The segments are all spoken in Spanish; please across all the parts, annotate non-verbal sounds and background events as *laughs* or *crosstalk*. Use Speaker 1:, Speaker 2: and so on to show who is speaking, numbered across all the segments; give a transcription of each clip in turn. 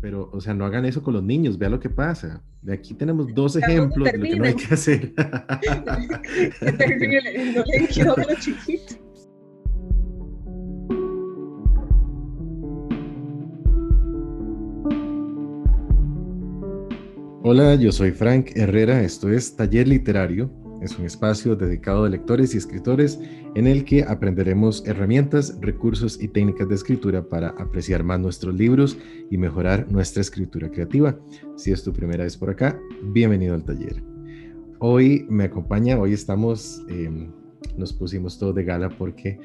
Speaker 1: Pero, o sea, no hagan eso con los niños, vea lo que pasa. De aquí tenemos dos ejemplos de lo que no hay que hacer. *laughs* *laughs* Hola, yo soy Frank Herrera, esto es Taller Literario, es un espacio dedicado a lectores y escritores en el que aprenderemos herramientas, recursos y técnicas de escritura para apreciar más nuestros libros y mejorar nuestra escritura creativa. Si es tu primera vez por acá, bienvenido al taller. Hoy me acompaña, hoy estamos, em, nos pusimos todo de gala porque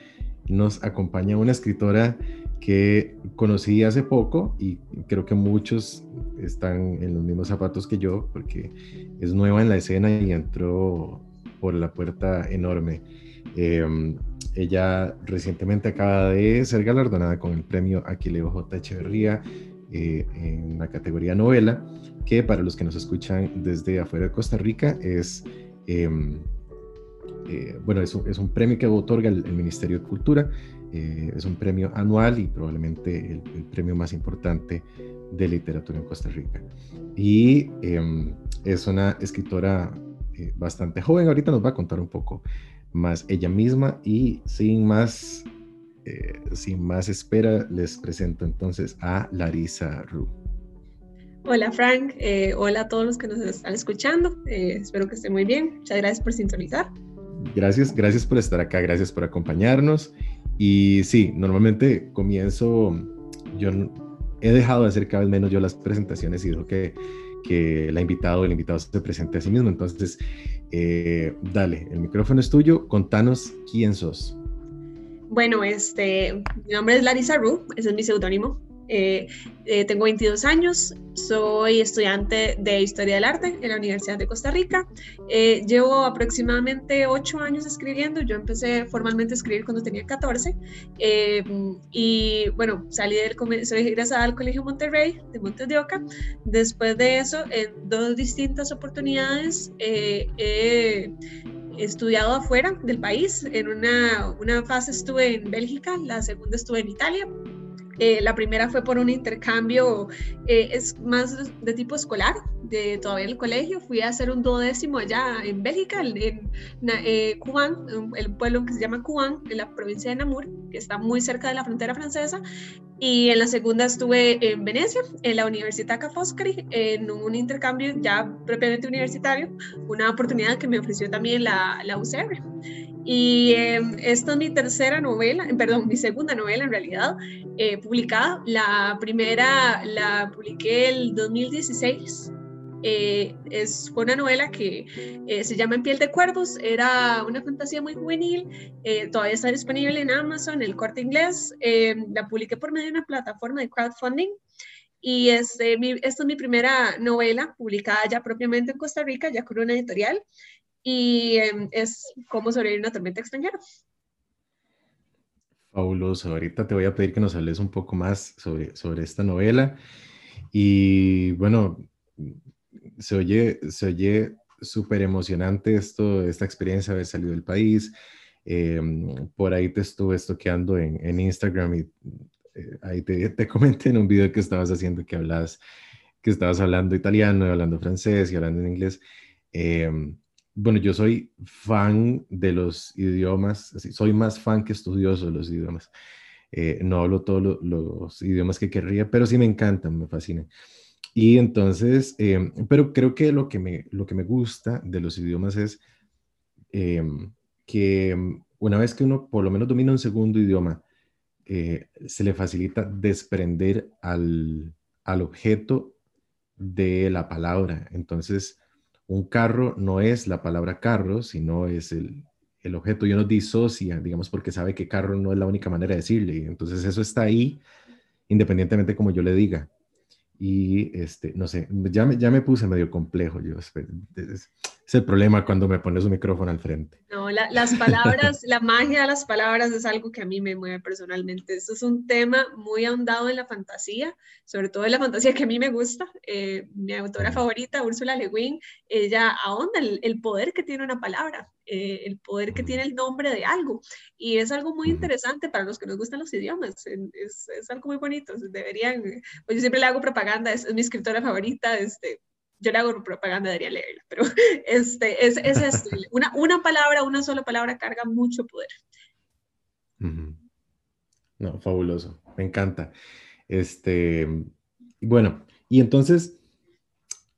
Speaker 1: nos acompaña una escritora que conocí hace poco y creo que muchos están en los mismos zapatos que yo porque es nueva en la escena y entró por la puerta enorme. Em, ella recientemente acaba de ser galardonada con el premio Aquileo J. Echeverría eh, en la categoría novela, que para los que nos escuchan desde afuera de Costa Rica es, em, eh, bueno, es un, premio que otorga el, Ministerio de Cultura, eh, es un premio anual y probablemente el, el, premio más importante de literatura en Costa Rica. Y em, es una escritora eh, bastante joven. Ahorita nos va a contar un poco más ella misma y sin más, eh, sin más espera les presento entonces a Larisa Ru.
Speaker 2: Hola Frank, eh, hola a todos los que nos están escuchando, espero que estén muy bien, muchas gracias por sintonizar.
Speaker 1: Gracias, gracias por estar acá, gracias por acompañarnos y sí, normalmente comienzo, yo he dejado de hacer cada vez menos yo las presentaciones y digo que que la invitada o el invitado se presente a sí mismo. Entonces, eh, dale, el micrófono es tuyo, contanos quién sos.
Speaker 2: Bueno, este, mi nombre es Larisa Ru, ese es mi seudónimo. Eh, eh, tengo 22 años, soy estudiante de Historia del Arte en la Universidad de Costa Rica. Eh, llevo aproximadamente 8 años escribiendo. Yo empecé formalmente a escribir cuando tenía 14. y bueno, salí del soy egresada al Colegio Monterrey de Montes de Oca. Después de eso, en dos distintas oportunidades, he estudiado afuera del país. En una, una fase estuve en Bélgica, la segunda estuve en Italia eh, la primera fue por un intercambio, eh, es más de tipo escolar, de todavía en el colegio. Fui a hacer un duodécimo allá en Bélgica, en, en eh, el pueblo que se llama Cuban, en la provincia de Namur, que está muy cerca de la frontera francesa. Y en la segunda estuve en Venecia, en la Universidad Ca' Foscari, en un intercambio ya propiamente universitario, una oportunidad que me ofreció también la, la UCR. Y em, esta es mi tercera novela, perdón, mi segunda novela en realidad, eh, publicada. La primera la publiqué el 2016. Eh, es, fue una novela que eh, se llama En piel de cuervos, era una fantasía muy juvenil, todavía está disponible en Amazon, el corte inglés, la publiqué por medio de una plataforma de crowdfunding y este, esta es mi primera novela publicada ya propiamente en Costa Rica, ya con una editorial, y em, es cómo sobrevivir una tormenta extranjera.
Speaker 1: Fabuloso. Ahorita te voy a pedir que nos hables un poco más sobre, sobre esta novela. Y bueno, se oye, se oye súper emocionante esto, esta experiencia de haber salido del país. Em, por ahí te estuve estoqueando en, en Instagram y eh, ahí te, te, comenté en un video que estabas haciendo que hablas, que estabas hablando italiano, hablando francés y hablando en inglés. Eh, bueno, yo soy fan de los idiomas, soy más fan que estudioso de los idiomas. Eh, no hablo todos los idiomas que querría, pero sí me encantan, me fascinan. Y entonces, em, pero creo que lo que, me, lo que me gusta de los idiomas es em, que una vez que uno por lo menos domina un segundo idioma, eh, se le facilita desprender al, al objeto de la palabra. Entonces, un carro no es la palabra carro, sino es el, el objeto. Yo no disocia, digamos, porque sabe que carro no es la única manera de decirle. Entonces eso está ahí, independientemente como yo le diga. Y este, no sé, ya me, ya me puse medio complejo yo. Es el problema cuando me pones un micrófono al frente.
Speaker 2: No, las palabras, la magia de las palabras es algo que a mí me mueve personalmente. Esto es un tema muy ahondado en la fantasía, sobre todo en la fantasía que a mí me gusta. Eh, mi autora favorita, Úrsula Le Guin, ella ahonda el, el poder que tiene una palabra, eh, el poder que tiene el nombre de algo. Y es algo muy interesante para los que nos gustan los idiomas. Es, es algo muy bonito. Deberían, pues yo siempre le hago propaganda, es, es mi escritora favorita. Este, yo le hago propaganda, debería leerla, pero *laughs* este, es, es esto, *laughs* una, una palabra, una sola palabra carga mucho poder.
Speaker 1: No, fabuloso, me encanta. Este, bueno, y entonces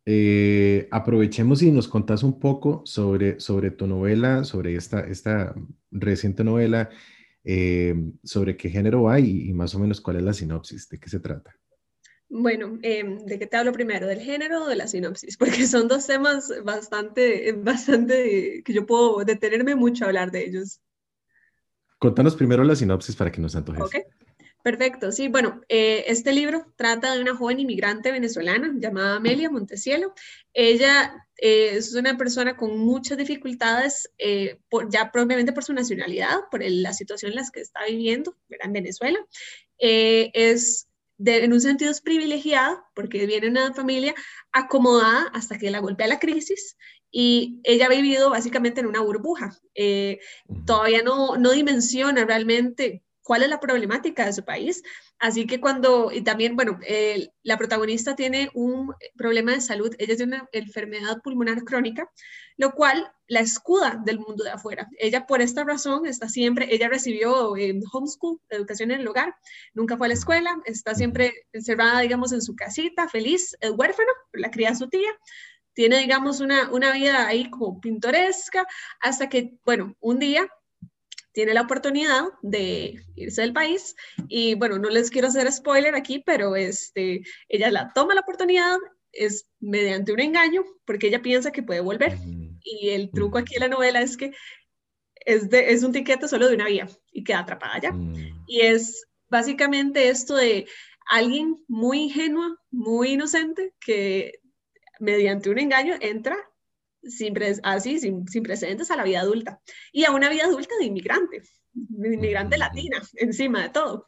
Speaker 1: eh, aprovechemos y nos contás un poco sobre, sobre tu novela, sobre esta, esta reciente novela, eh, sobre qué género hay y más o menos cuál es la sinopsis, de qué se trata.
Speaker 2: Bueno, em, ¿de qué te hablo primero? ¿Del género o de la sinopsis? *laughs* Porque son dos temas bastante, bastante que yo puedo detenerme mucho a hablar de ellos.
Speaker 1: Contanos primero la sinopsis para que nos antojes.
Speaker 2: Ok, perfecto. Sí, bueno, eh, este libro trata de una joven inmigrante venezolana llamada Amelia Montecielo. Ella eh, es una persona con muchas dificultades, eh, ya propiamente por su nacionalidad, por la situación en la que está viviendo en Venezuela. es en un sentido es privilegiada porque viene de una familia acomodada hasta que la golpea la crisis y ella ha vivido básicamente en una burbuja. Eh, todavía no, no dimensiona realmente cuál es la problemática de su país. Así que cuando, y también, bueno, la protagonista tiene un problema de salud, ella tiene una enfermedad pulmonar crónica, lo cual la escuda del mundo de afuera. Ella por esta razón está siempre, ella recibió eh, homeschool, educación en el hogar, nunca fue a la escuela, está siempre encerrada, digamos, en su casita, feliz, el huérfano, la cría su tía, tiene, digamos, una, una vida ahí como pintoresca, hasta que, bueno, un día tiene la oportunidad de irse del país y bueno, no les quiero hacer spoiler aquí, pero este, ella la toma la oportunidad, es mediante un engaño, porque ella piensa que puede volver. Y el truco aquí en la novela es que es, de, es un tiquete solo de una vía y queda atrapada allá. Y es básicamente esto de alguien muy ingenuo, muy inocente, que mediante un engaño entra sin, así, sin, sin, precedentes a la vida adulta y a una vida adulta de inmigrante, de inmigrante latina, encima de todo.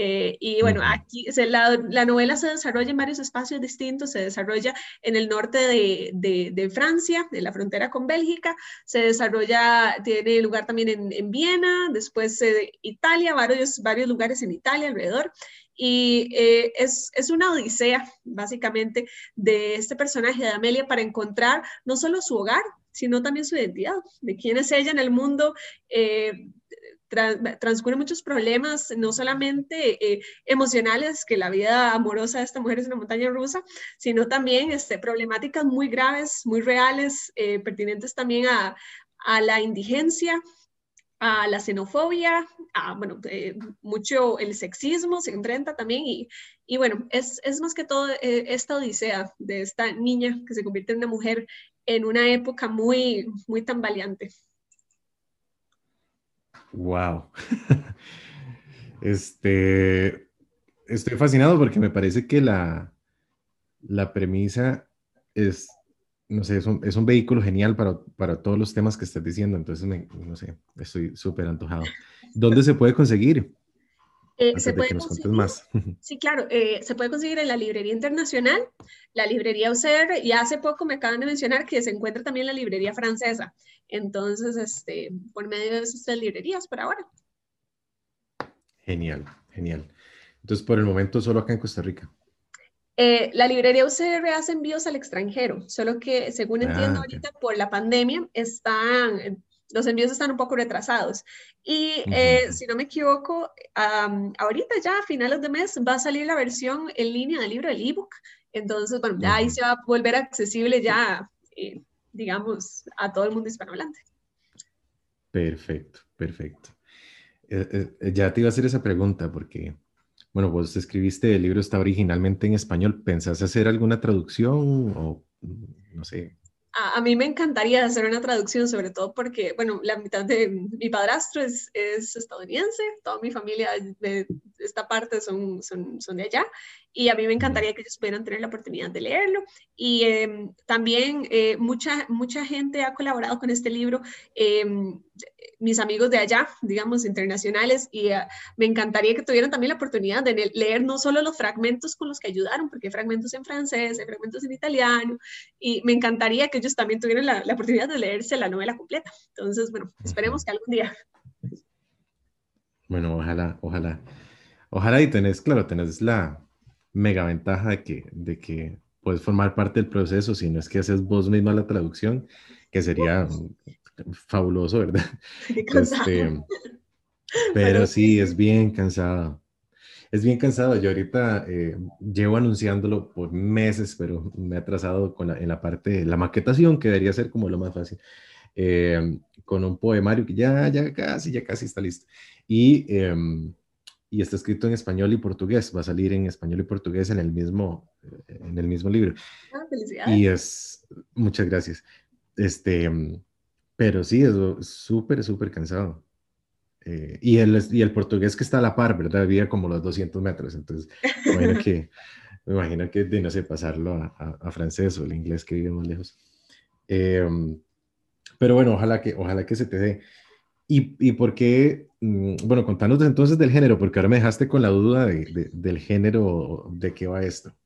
Speaker 2: Eh, y bueno, aquí la, la, novela se desarrolla en varios espacios distintos, se desarrolla en el norte de, de, de Francia, en la frontera con Bélgica, se desarrolla, tiene lugar también en, en Viena, después eh, Italia, varios, varios lugares en Italia alrededor, y eh, es, es, una odisea, básicamente, de este personaje de Amelia para encontrar no solo su hogar, sino también su identidad, de quién es ella en el mundo. Eh, transcurre muchos problemas, no solamente eh, emocionales, que la vida amorosa de esta mujer es una montaña rusa, sino también este, problemáticas muy graves, muy reales, eh, pertinentes también a, a la indigencia, a la xenofobia, a, bueno, eh, mucho el sexismo se enfrenta también y, bueno, es, es, más que todo eh, esta odisea de esta niña que se convierte en una mujer en una época muy, muy tambaleante.
Speaker 1: Wow. *laughs* este, estoy fascinado porque me parece que la, la premisa es no sé, es un, es un vehículo genial para, para, todos los temas que estás diciendo, entonces, no sé, estoy súper antojado. ¿Dónde se puede conseguir?
Speaker 2: Eh, se puede conseguir, más. *laughs* Sí, claro, eh, se puede conseguir en la librería internacional, la librería UCR, y hace poco me acaban de mencionar que se encuentra también la librería francesa. Entonces, este, por medio de esas librerías por ahora.
Speaker 1: Genial, genial. Entonces, por el momento, solo acá en Costa Rica.
Speaker 2: Eh, la librería UCR hace envíos al extranjero, solo que según entiendo ah, ahorita por la pandemia están, los envíos están un poco retrasados. Y eh, si no me equivoco, ahorita ya a finales de mes va a salir la versión en línea del libro, el ebook. Entonces, bueno, ya ahí se va a volver accesible ya, eh, digamos, a todo el mundo hispanohablante.
Speaker 1: Perfecto, perfecto. ya te iba a hacer esa pregunta porque bueno, vos escribiste el libro, está originalmente en español. ¿Pensás hacer alguna traducción o no sé?
Speaker 2: A, mí me encantaría hacer una traducción, sobre todo porque, bueno, la mitad de mi padrastro es, es estadounidense, toda mi familia esta parte son, son, son de allá y a mí me encantaría que ellos pudieran tener la oportunidad de leerlo. Y em, también eh, mucha, mucha gente ha colaborado con este libro, em, mis amigos de allá, digamos, internacionales, y eh, me encantaría que tuvieran también la oportunidad de leer no solo los fragmentos con los que ayudaron, porque hay fragmentos en francés, hay fragmentos en italiano, y me encantaría que ellos también tuvieran la, la oportunidad de leerse la novela completa. Entonces, bueno, esperemos que algún día.
Speaker 1: Bueno, ojalá, ojalá. Ojalá y tenés, claro, tenés la, mega ventaja de que, de que puedes formar parte del proceso, si no es que haces vos misma la traducción, que sería fabuloso, *laughs* ¿verdad? *laughs* Este, pero sí, es bien cansado. Es bien cansado. Yo ahorita eh, llevo anunciándolo por meses, pero me he atrasado con en la parte de la maquetación, que debería ser como lo más fácil, eh, con un poemario que ya, ya casi, ya casi está listo. Y em, y está escrito en español y portugués. Va a salir en español y portugués en el mismo, en el mismo libro.
Speaker 2: Ah,
Speaker 1: y es, muchas gracias. Este, pero sí, es súper, súper cansado. Eh, y, el, y el portugués que está a la par, ¿verdad? Había como los 200 metros. Entonces, me imagino que, *laughs* me imagino que de no sé, pasarlo a, a, francés o el inglés que vive más lejos. Em, pero bueno, ojalá que, ojalá que se te dé. ¿Y, y por qué? Mm, bueno, contanos entonces del género, porque ahora me dejaste con la duda de, del género, de qué va esto.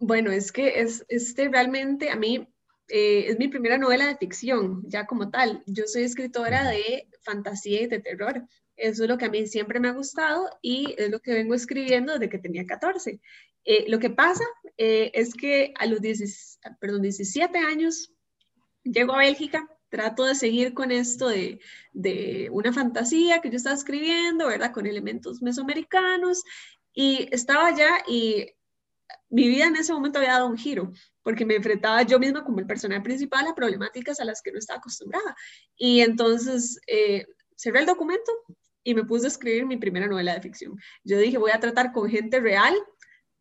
Speaker 2: Bueno, es que es, este realmente a mí eh, es mi primera novela de ficción, ya como tal. Yo soy escritora de fantasía y de terror. Eso es lo que a mí siempre me ha gustado y es lo que vengo escribiendo desde que tenía 14. Eh, lo que pasa eh, es que a los 10, perdón, 17 años llego a Bélgica trato de seguir con esto de, de, una fantasía que yo estaba escribiendo, ¿verdad? Con elementos mesoamericanos y estaba allá y mi vida en ese momento había dado un giro porque me enfrentaba yo misma como el personaje principal a problemáticas a las que no estaba acostumbrada. Y entonces eh, cerré el documento y me puse a escribir mi primera novela de ficción. Yo dije, voy a tratar con gente real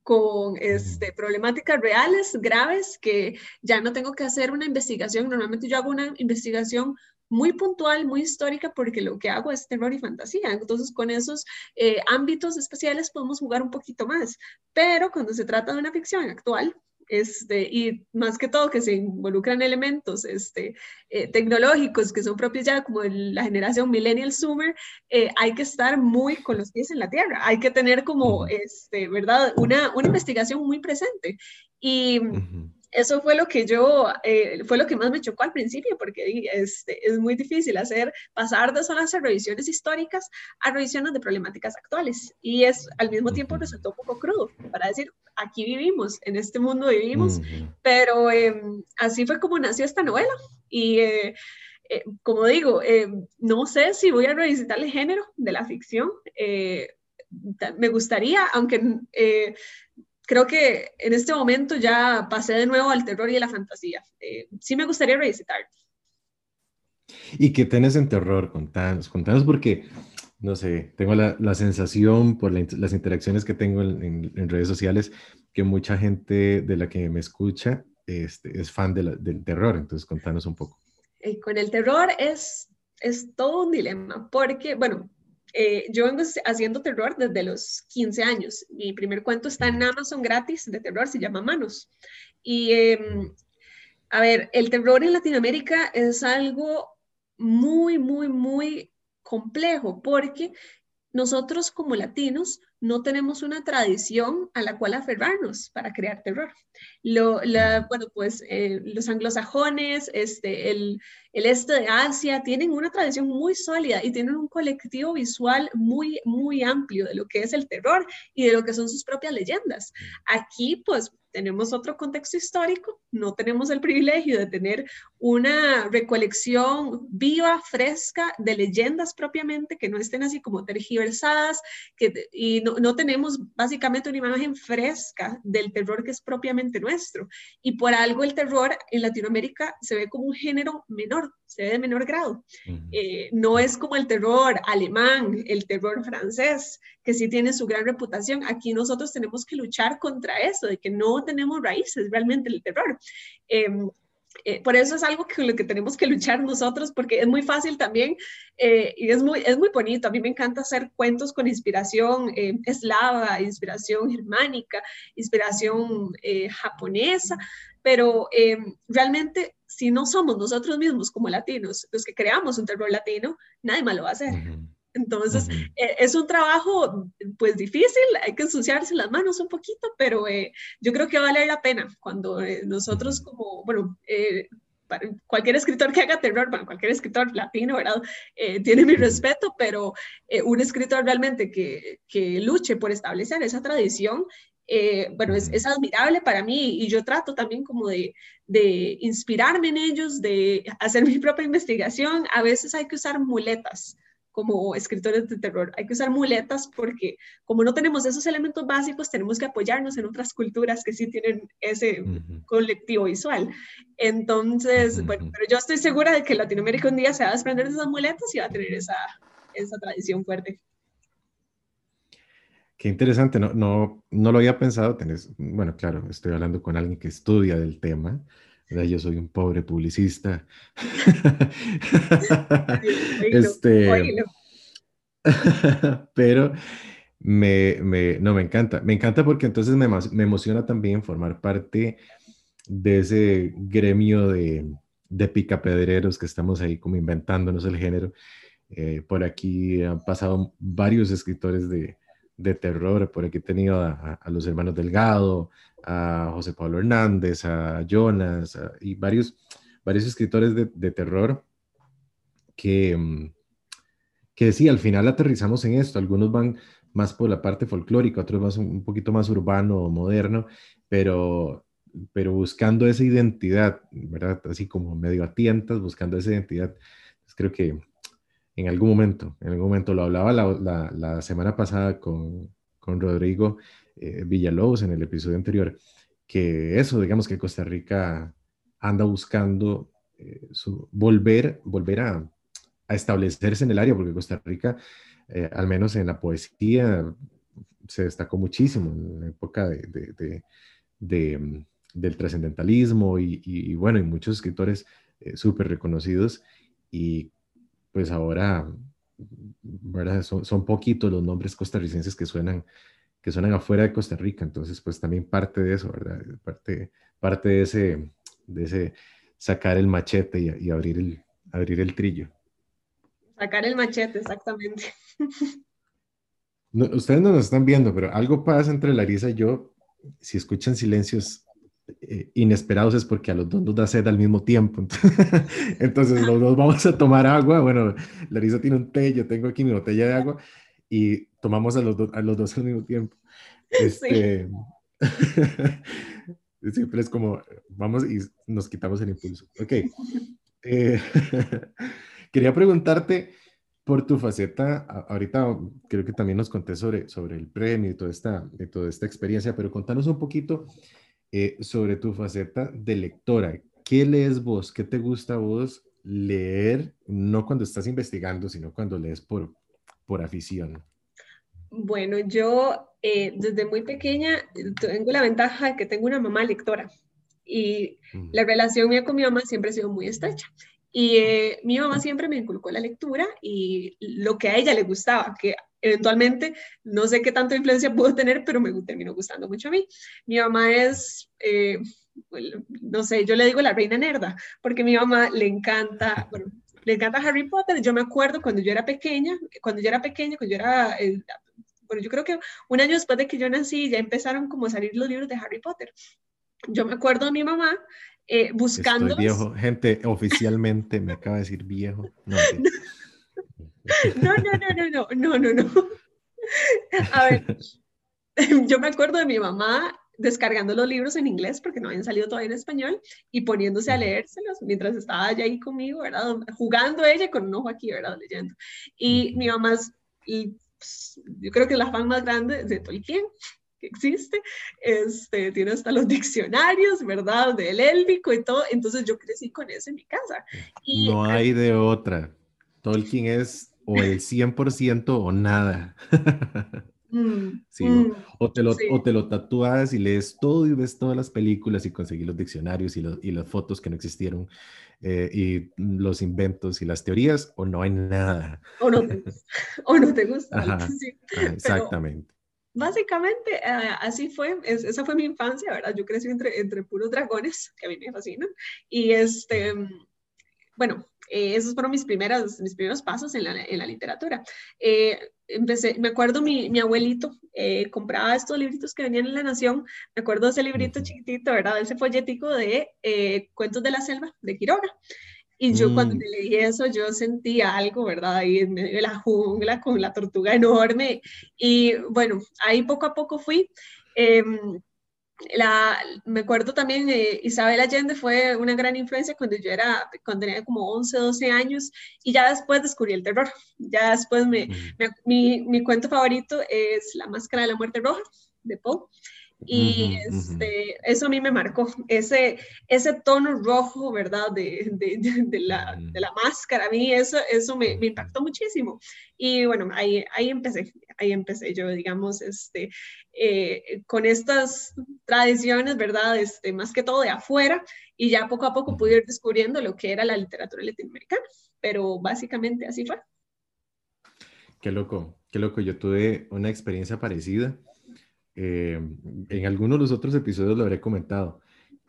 Speaker 2: con este, problemáticas reales, graves, que ya no tengo que hacer una investigación. Normalmente yo hago una investigación muy puntual, muy histórica, porque lo que hago es terror y fantasía. Entonces, con esos eh, ámbitos especiales podemos jugar un poquito más. Pero cuando se trata de una ficción actual, este, y más que todo que se involucran elementos este, eh, tecnológicos que son propios ya como de la generación millennial zoomer, eh, hay que estar muy con los pies en la tierra, hay que tener como, este, ¿verdad? Una, una investigación muy presente. Y eso fue lo que yo, eh, fue lo que más me chocó al principio, porque este, es muy difícil hacer, pasar de solo hacer revisiones históricas a revisiones de problemáticas actuales. Y es al mismo tiempo resultó un poco crudo para decir, aquí vivimos, en este mundo vivimos, pero em, así fue como nació esta novela. Y eh, eh, como digo, no sé si voy a revisitar el género de la ficción. me gustaría, aunque creo que en este momento ya pasé de nuevo al terror y a la fantasía. Eh, sí me gustaría revisitar.
Speaker 1: ¿Y qué tenés en terror? Contanos, contanos porque, no sé, tengo la, la sensación por las interacciones que tengo en, en, redes sociales que mucha gente de la que me escucha este, es fan de del terror. Entonces, contanos un poco.
Speaker 2: Eh, con el terror es, es todo un dilema, porque, bueno, eh, yo vengo haciendo terror desde los 15 años. Mi primer cuento está en Amazon gratis de terror, se llama Manos. Y, em, a ver, el terror en Latinoamérica es algo muy, muy, muy complejo porque nosotros como latinos no tenemos una tradición a la cual aferrarnos para crear terror. Lo, bueno, pues eh, los anglosajones, este, el, el, este de Asia, tienen una tradición muy sólida y tienen un colectivo visual muy, muy amplio de lo que es el terror y de lo que son sus propias leyendas. Aquí, pues, tenemos otro contexto histórico, no tenemos el privilegio de tener una recolección viva, fresca de leyendas propiamente, que no estén así como tergiversadas, que, y no, no, tenemos básicamente una imagen fresca del terror que es propiamente nuestro. Y por algo el terror en Latinoamérica se ve como un género menor, se ve de menor grado. Eh, no es como el terror alemán, el terror francés, que sí tiene su gran reputación. Aquí nosotros tenemos que luchar contra eso, de que no tenemos raíces realmente el terror. Em, eh, por eso es algo que lo que tenemos que luchar nosotros, porque es muy fácil también eh, y es muy, es muy bonito. A mí me encanta hacer cuentos con inspiración eh, eslava, inspiración germánica, inspiración japonesa, pero realmente si no somos nosotros mismos como latinos los que creamos un terror latino, nadie más lo va a hacer. Entonces, eh, es un trabajo pues difícil, hay que ensuciarse las manos un poquito, pero eh, yo creo que vale la pena cuando eh, nosotros como, bueno, cualquier escritor que haga terror, bueno, cualquier escritor latino, ¿verdad? tiene mi respeto, pero un escritor realmente que, que, luche por establecer esa tradición, bueno, es, es, admirable para mí y yo trato también como de, de inspirarme en ellos, de hacer mi propia investigación. A veces hay que usar muletas como escritores de terror. Hay que usar muletas porque como no tenemos esos elementos básicos, tenemos que apoyarnos en otras culturas que sí tienen ese colectivo visual. Entonces, bueno, pero yo estoy segura de que Latinoamérica un día se va a desprender de esas muletas y va a tener esa, esa tradición fuerte.
Speaker 1: Qué interesante, no, no, no lo había pensado. Tenés, bueno, claro, estoy hablando con alguien que estudia del tema, yo soy un pobre publicista. *laughs* este, *laughs* pero me, me, no me encanta. Me encanta porque entonces me, me, emociona también formar parte de ese gremio de, de picapedreros que estamos ahí como inventándonos el género. Eh, por aquí han pasado varios escritores de, de terror. Por aquí he tenido a, los hermanos Delgado, a José Pablo Hernández, a Jonas y varios, varios escritores de, terror que, mm, que sí, al final aterrizamos en esto. Algunos van más por la parte folclórica, otros más un poquito más urbano o moderno, pero, pero buscando esa identidad, ¿verdad? Así como medio a tientas, buscando esa identidad. Pues creo que en algún momento, en algún momento lo hablaba la, semana pasada con, con Rodrigo eh, Villalobos en el episodio anterior, que eso, digamos que Costa Rica anda buscando eh, volver, volver a, establecerse en el área, porque Costa Rica, eh, al menos en la poesía, se destacó muchísimo en la época de, del trascendentalismo y, bueno, y muchos escritores súper reconocidos y pues ahora, ¿verdad? Son, son poquitos los nombres costarricenses que suenan que suenan afuera de Costa Rica. Entonces, pues también parte de eso, ¿verdad? Parte, parte de, ese, de ese sacar el machete y, abrir, el, abrir el trillo.
Speaker 2: Sacar el machete, exactamente. *laughs*
Speaker 1: ustedes no nos están viendo, pero algo pasa entre Larisa y yo. Si escuchan silencios eh, inesperados es porque a los dos nos da sed al mismo tiempo. *laughs* Entonces los dos vamos a tomar agua. Bueno, Larisa tiene un té, yo tengo aquí mi botella de agua y tomamos a los, a los dos al mismo tiempo. Este, *laughs* Siempre es como, vamos y nos quitamos el impulso. Ok. Eh, *laughs* quería preguntarte por tu faceta, ahorita creo que también nos conté sobre, sobre el premio y toda esta, de toda esta experiencia, pero contanos un poquito eh, sobre tu faceta de lectora. ¿Qué lees vos? ¿Qué te gusta a vos leer? No cuando estás investigando, sino cuando lees por, por afición?
Speaker 2: Bueno, yo eh, desde muy pequeña tengo la ventaja de que tengo una mamá lectora y mm. la relación mía con mi mamá siempre ha sido muy estrecha. Y eh, mi mamá siempre me inculcó la lectura y lo que a ella le gustaba, que eventualmente no sé qué tanta influencia pudo tener, pero me terminó gustando mucho a mí. Mi mamá es, eh, no sé, yo le digo la reina nerda, porque a mi mamá le encanta, *laughs* bueno, le encanta Harry Potter. Yo me acuerdo cuando yo era pequeña, cuando yo era pequeña, cuando yo era, eh, bueno, yo creo que un año después de que yo nací, ya empezaron como a salir los libros de Harry Potter. Yo me acuerdo de mi mamá eh, buscando.
Speaker 1: Estoy viejo, gente, oficialmente me acaba de decir viejo.
Speaker 2: No, no, *laughs* no, no, no, no, no, no. A ver, *laughs* yo me acuerdo de mi mamá descargando los libros en inglés porque no habían salido todavía en español y poniéndose a leérselos mientras estaba allá ahí conmigo, ¿verdad? Jugando ella con un ojo aquí, ¿verdad? Leyendo. Y mi mamá, y, pues, yo creo que es la fan más grande de Tolkien que existe, este, tiene hasta los diccionarios, ¿verdad? Del élfico y todo, entonces yo crecí con eso en mi casa.
Speaker 1: Y, no hay de otra. Tolkien es o el 100% o nada. *laughs*
Speaker 2: Mm,
Speaker 1: sí,
Speaker 2: mm,
Speaker 1: o, te lo,
Speaker 2: sí.
Speaker 1: o te lo tatúas y lees todo y ves todas las películas y conseguís los diccionarios y, los- y las fotos que no existieron eh, y los inventos y las teorías, o no hay nada.
Speaker 2: O no te gusta, *laughs* *laughs* o no te gusta.
Speaker 1: Ajá, ah,
Speaker 2: Pero
Speaker 1: exactamente.
Speaker 2: básicamente eh, así fue, es- esa fue mi infancia, ¿verdad? Yo crecí entre, entre puros dragones, que a mí me fascinan. Y este, bueno, eh, esos fueron mis, primeras, mis primeros pasos en la, en la literatura. Eh, empecé, me acuerdo mi, mi abuelito eh, compraba estos libritos que venían en La Nación, me acuerdo de ese librito chiquitito, ¿verdad? Ese folletico de eh, Cuentos de la Selva, de Quiroga. Y yo cuando
Speaker 1: Mm,
Speaker 2: me leí eso, yo sentía algo, ¿verdad? Ahí en medio de la jungla con la tortuga enorme. Y bueno, ahí poco a poco fui. La, me acuerdo también, eh, Isabel Allende fue una gran influencia cuando yo era, cuando tenía como 11, 12 años, y ya después descubrí el terror. Ya después me, me- mi, mi cuento favorito es La Máscara de la Muerte Roja, de Poe. Y
Speaker 1: ujú, ujú.
Speaker 2: este, eso a mí me marcó, ese, ese tono rojo, ¿verdad? De, de, de- de la, de la máscara, a mí eso, eso me, me impactó muchísimo. Y bueno, ahí, ahí empecé, ahí empecé yo, digamos, este, eh, con estas tradiciones, ¿verdad? Este, más que todo de afuera, y ya poco a poco pude ir descubriendo lo que era la literatura latinoamericana, pero básicamente así fue.
Speaker 1: Qué loco, qué loco. Yo tuve una experiencia parecida. Eh, en algunos de los otros episodios lo habré comentado,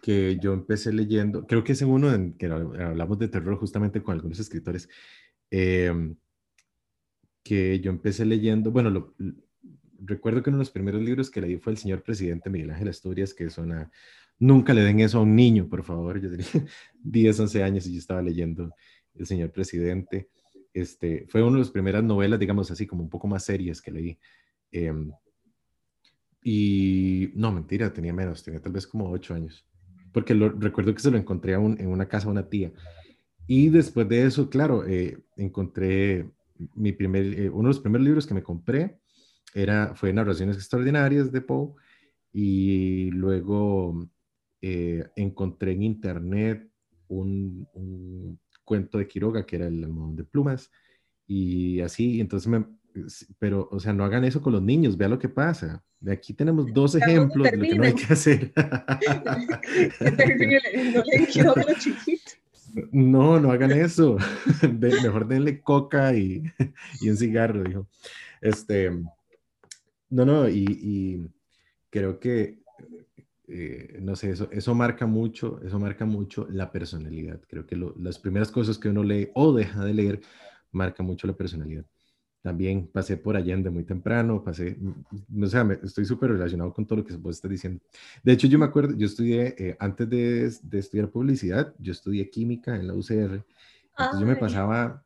Speaker 1: que yo empecé leyendo, creo que es en uno en que hablamos de terror justamente con algunos escritores, eh, que yo empecé leyendo, bueno, lo- recuerdo que uno de los primeros libros que leí fue El señor presidente Miguel Ángel Asturias, que es una, nunca le den eso a un niño, por favor. Yo tenía *laughs* 10, 11 años y yo estaba leyendo El señor presidente. Este, fue una de las primeras novelas, digamos así, como un poco más serias que leí. Em, y no, mentira, tenía menos, tenía tal vez como 8 años. Porque lo, recuerdo que se lo encontré a un- en una casa de una tía. Y después de eso, claro, eh, encontré mi primer, eh, uno de los primeros libros que me compré era, fue Narraciones Extraordinarias de Poe. Y luego eh, encontré en internet un, un cuento de Quiroga que era El almohadón de plumas. Y así, entonces me, pero, o sea, no hagan eso con los niños, vea lo que pasa. De aquí tenemos dos
Speaker 2: ¿Dónde
Speaker 1: ejemplos de lo que no hay que hacer. *laughs*
Speaker 2: No le *laughs* chiquitos.
Speaker 1: No, no hagan eso. *laughs* De- mejor denle coca y, y un cigarro, dijo. Este, no, no, y, y creo que, eh, no sé, eso, eso marca mucho, eso marca mucho la personalidad. Creo que lo- las primeras cosas que uno lee o deja de leer marca mucho la personalidad. También pasé por Allende muy temprano, pasé, mm, o sea, me- estoy súper relacionado con todo lo que vos estás diciendo. De hecho, yo me acuerdo, yo estudié, eh, antes de, de estudiar publicidad, yo estudié química en la UCR. Entonces yo me
Speaker 2: Ay.
Speaker 1: pasaba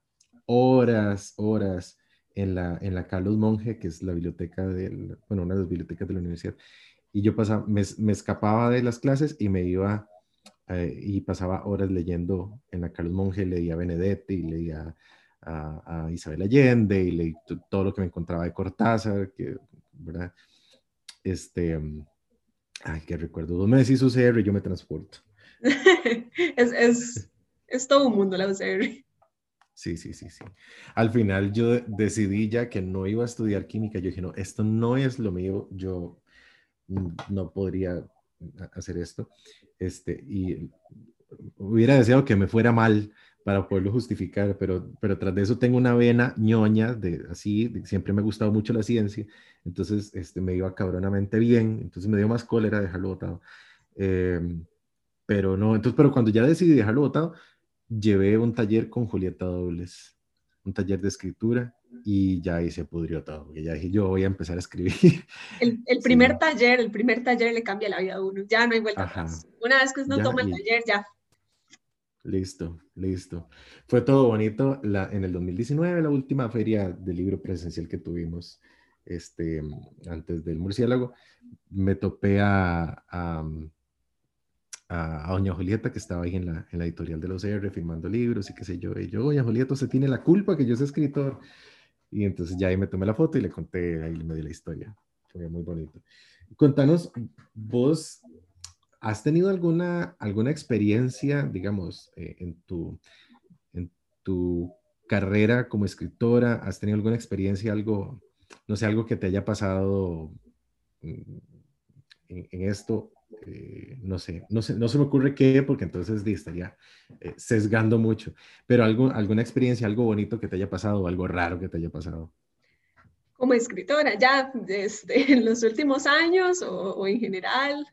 Speaker 1: horas, horas en la, en la Carlos Monge, que es la biblioteca del, bueno, una de las bibliotecas de la universidad. Y yo pasaba, me, me escapaba de las clases y me iba eh, y pasaba horas leyendo en la Carlos Monge, leía Benedetti, y leía a, a Isabel Allende y leí todo lo que me encontraba de Cortázar, que, ¿verdad? Este, mm, ay, que recuerdo, dos meses UCR y yo me transporto. *laughs*
Speaker 2: es, es, es todo un mundo la UCR.
Speaker 1: Sí, sí, sí, sí. Al final yo de- decidí ya que no iba a estudiar química. Yo dije, no, esto no es lo mío. Yo mm, no podría hacer esto. Este, y hubiera deseado que me fuera mal para poderlo justificar, pero, pero tras de eso tengo una vena ñoña de así, de- siempre me ha gustado mucho la ciencia, entonces este, me iba cabronamente bien, entonces me dio más cólera dejarlo botado. Em, pero no, entonces, pero cuando ya decidí dejarlo botado, llevé un taller con Julieta Dobles, un taller de escritura, y ya ahí se pudrió todo, porque ya dije, yo voy a empezar a escribir. *laughs*
Speaker 2: El, el
Speaker 1: Sí.
Speaker 2: primer taller, el primer taller le cambia la vida a uno. Ya no hay vuelta
Speaker 1: Ajá.
Speaker 2: atrás. Una vez que uno
Speaker 1: Ya,
Speaker 2: toma el
Speaker 1: y-
Speaker 2: taller, ya.
Speaker 1: Listo, listo. Fue todo bonito. La, en el 2019, la última feria de libro presencial que tuvimos, este, antes del murciélago, me topé a, a, doña Julieta, que estaba ahí en la, en la editorial de los OCR firmando libros y qué sé yo. Y yo, doña Julieta, usted tiene la culpa que yo soy escritor. Y entonces ya ahí me tomé la foto y le conté, ahí me di la historia. Fue muy bonito. Contanos, vos ¿Has tenido alguna, alguna experiencia, digamos, eh, en, tu, en tu carrera como escritora? ¿Has tenido alguna experiencia, algo, no sé, algo que te haya pasado mm, en, esto, eh, no sé, no sé, no se me ocurre qué, porque entonces estaría eh, sesgando mucho, pero algo, alguna experiencia, algo bonito que te haya pasado, algo raro que te haya pasado.
Speaker 2: Como escritora, ya desde *laughs* en los últimos años o, en general.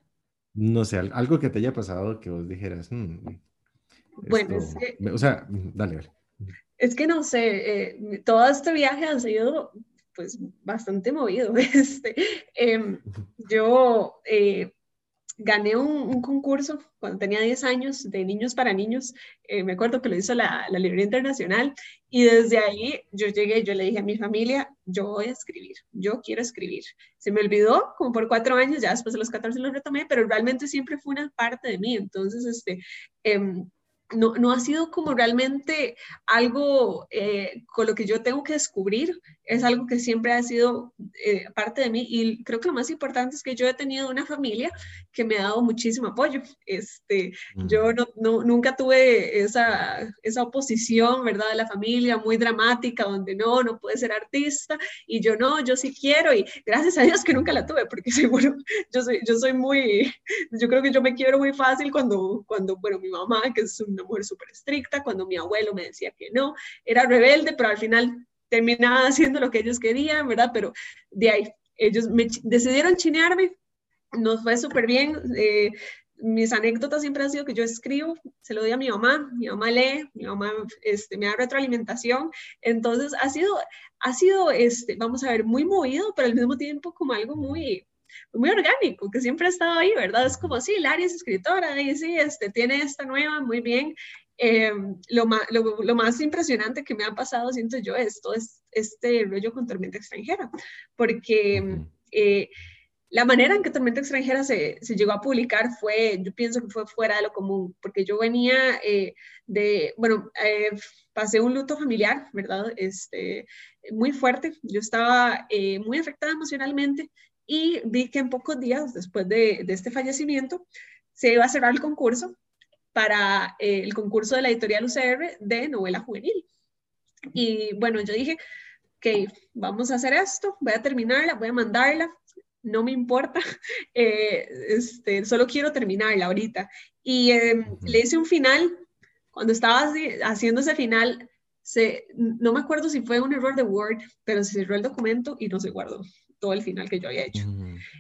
Speaker 1: No sé, algo que te haya pasado que vos dijeras, mm, bueno, es que, o sea, mm, dale, dale.
Speaker 2: Es que no sé, eh, todo este viaje ha sido pues bastante movido. *laughs* Este, em, yo eh, gané un, concurso cuando tenía 10 años de niños para niños. Eh, me acuerdo que lo hizo la, la, Librería Internacional y desde ahí yo llegué, yo le dije a mi familia, yo voy a escribir, yo quiero escribir. Se me olvidó como por cuatro años, ya después de los 14 lo retomé, pero realmente siempre fue una parte de mí. Entonces, este, em, no, no, ha sido como realmente algo eh, con lo que yo tengo que descubrir, es algo que siempre ha sido eh, parte de mí y creo que lo más importante es que yo he tenido una familia que me ha dado muchísimo apoyo. Este, Yo no, no, nunca tuve esa, esa oposición, ¿verdad? De la familia muy dramática, donde no, no puedes ser artista y yo no, yo sí quiero y gracias a Dios que nunca la tuve, porque *laughs* seguro yo soy, yo soy muy, yo creo que yo me quiero muy fácil cuando, cuando bueno, mi mamá, que es una mujer súper estricta, cuando mi abuelo me decía que no, era rebelde, pero al final terminaba *laughs* haciendo lo que ellos querían, ¿verdad? Pero de ahí, ellos me, decidieron chinearme, nos fue súper bien. Eh, mis anécdotas siempre han sido que yo escribo, se lo doy a mi mamá, mi mamá lee, mi mamá este, me da retroalimentación, entonces ha sido, ha sido este, vamos a ver, muy movido, pero al mismo tiempo como algo muy, muy orgánico, que siempre ha estado ahí, ¿verdad? Es como, sí, Larry es escritora, y sí, este, tiene esta nueva, muy bien, eh, lo, más, lo, más impresionante que me ha pasado, siento yo, es todo este rollo con Tormenta Extranjera, porque eh, la manera en que Tormenta Extranjera se, se, llegó a publicar fue, yo pienso que fue fuera de lo común, porque yo venía eh, de, bueno, pasé un luto familiar, ¿verdad? Este, muy fuerte, yo estaba muy afectada emocionalmente y vi que en pocos días después de, de este fallecimiento se iba a cerrar el concurso para eh, el concurso de la editorial UCR de novela juvenil. Y bueno, yo dije, ok, vamos a hacer esto, voy a terminarla, voy a mandarla, no me importa, *laughs* eh, este, solo quiero terminarla ahorita. Y em, le hice un final, cuando estaba haciendo ese final, se, no me acuerdo si fue un error de Word, pero se cerró el documento y no se guardó todo el final que yo había hecho.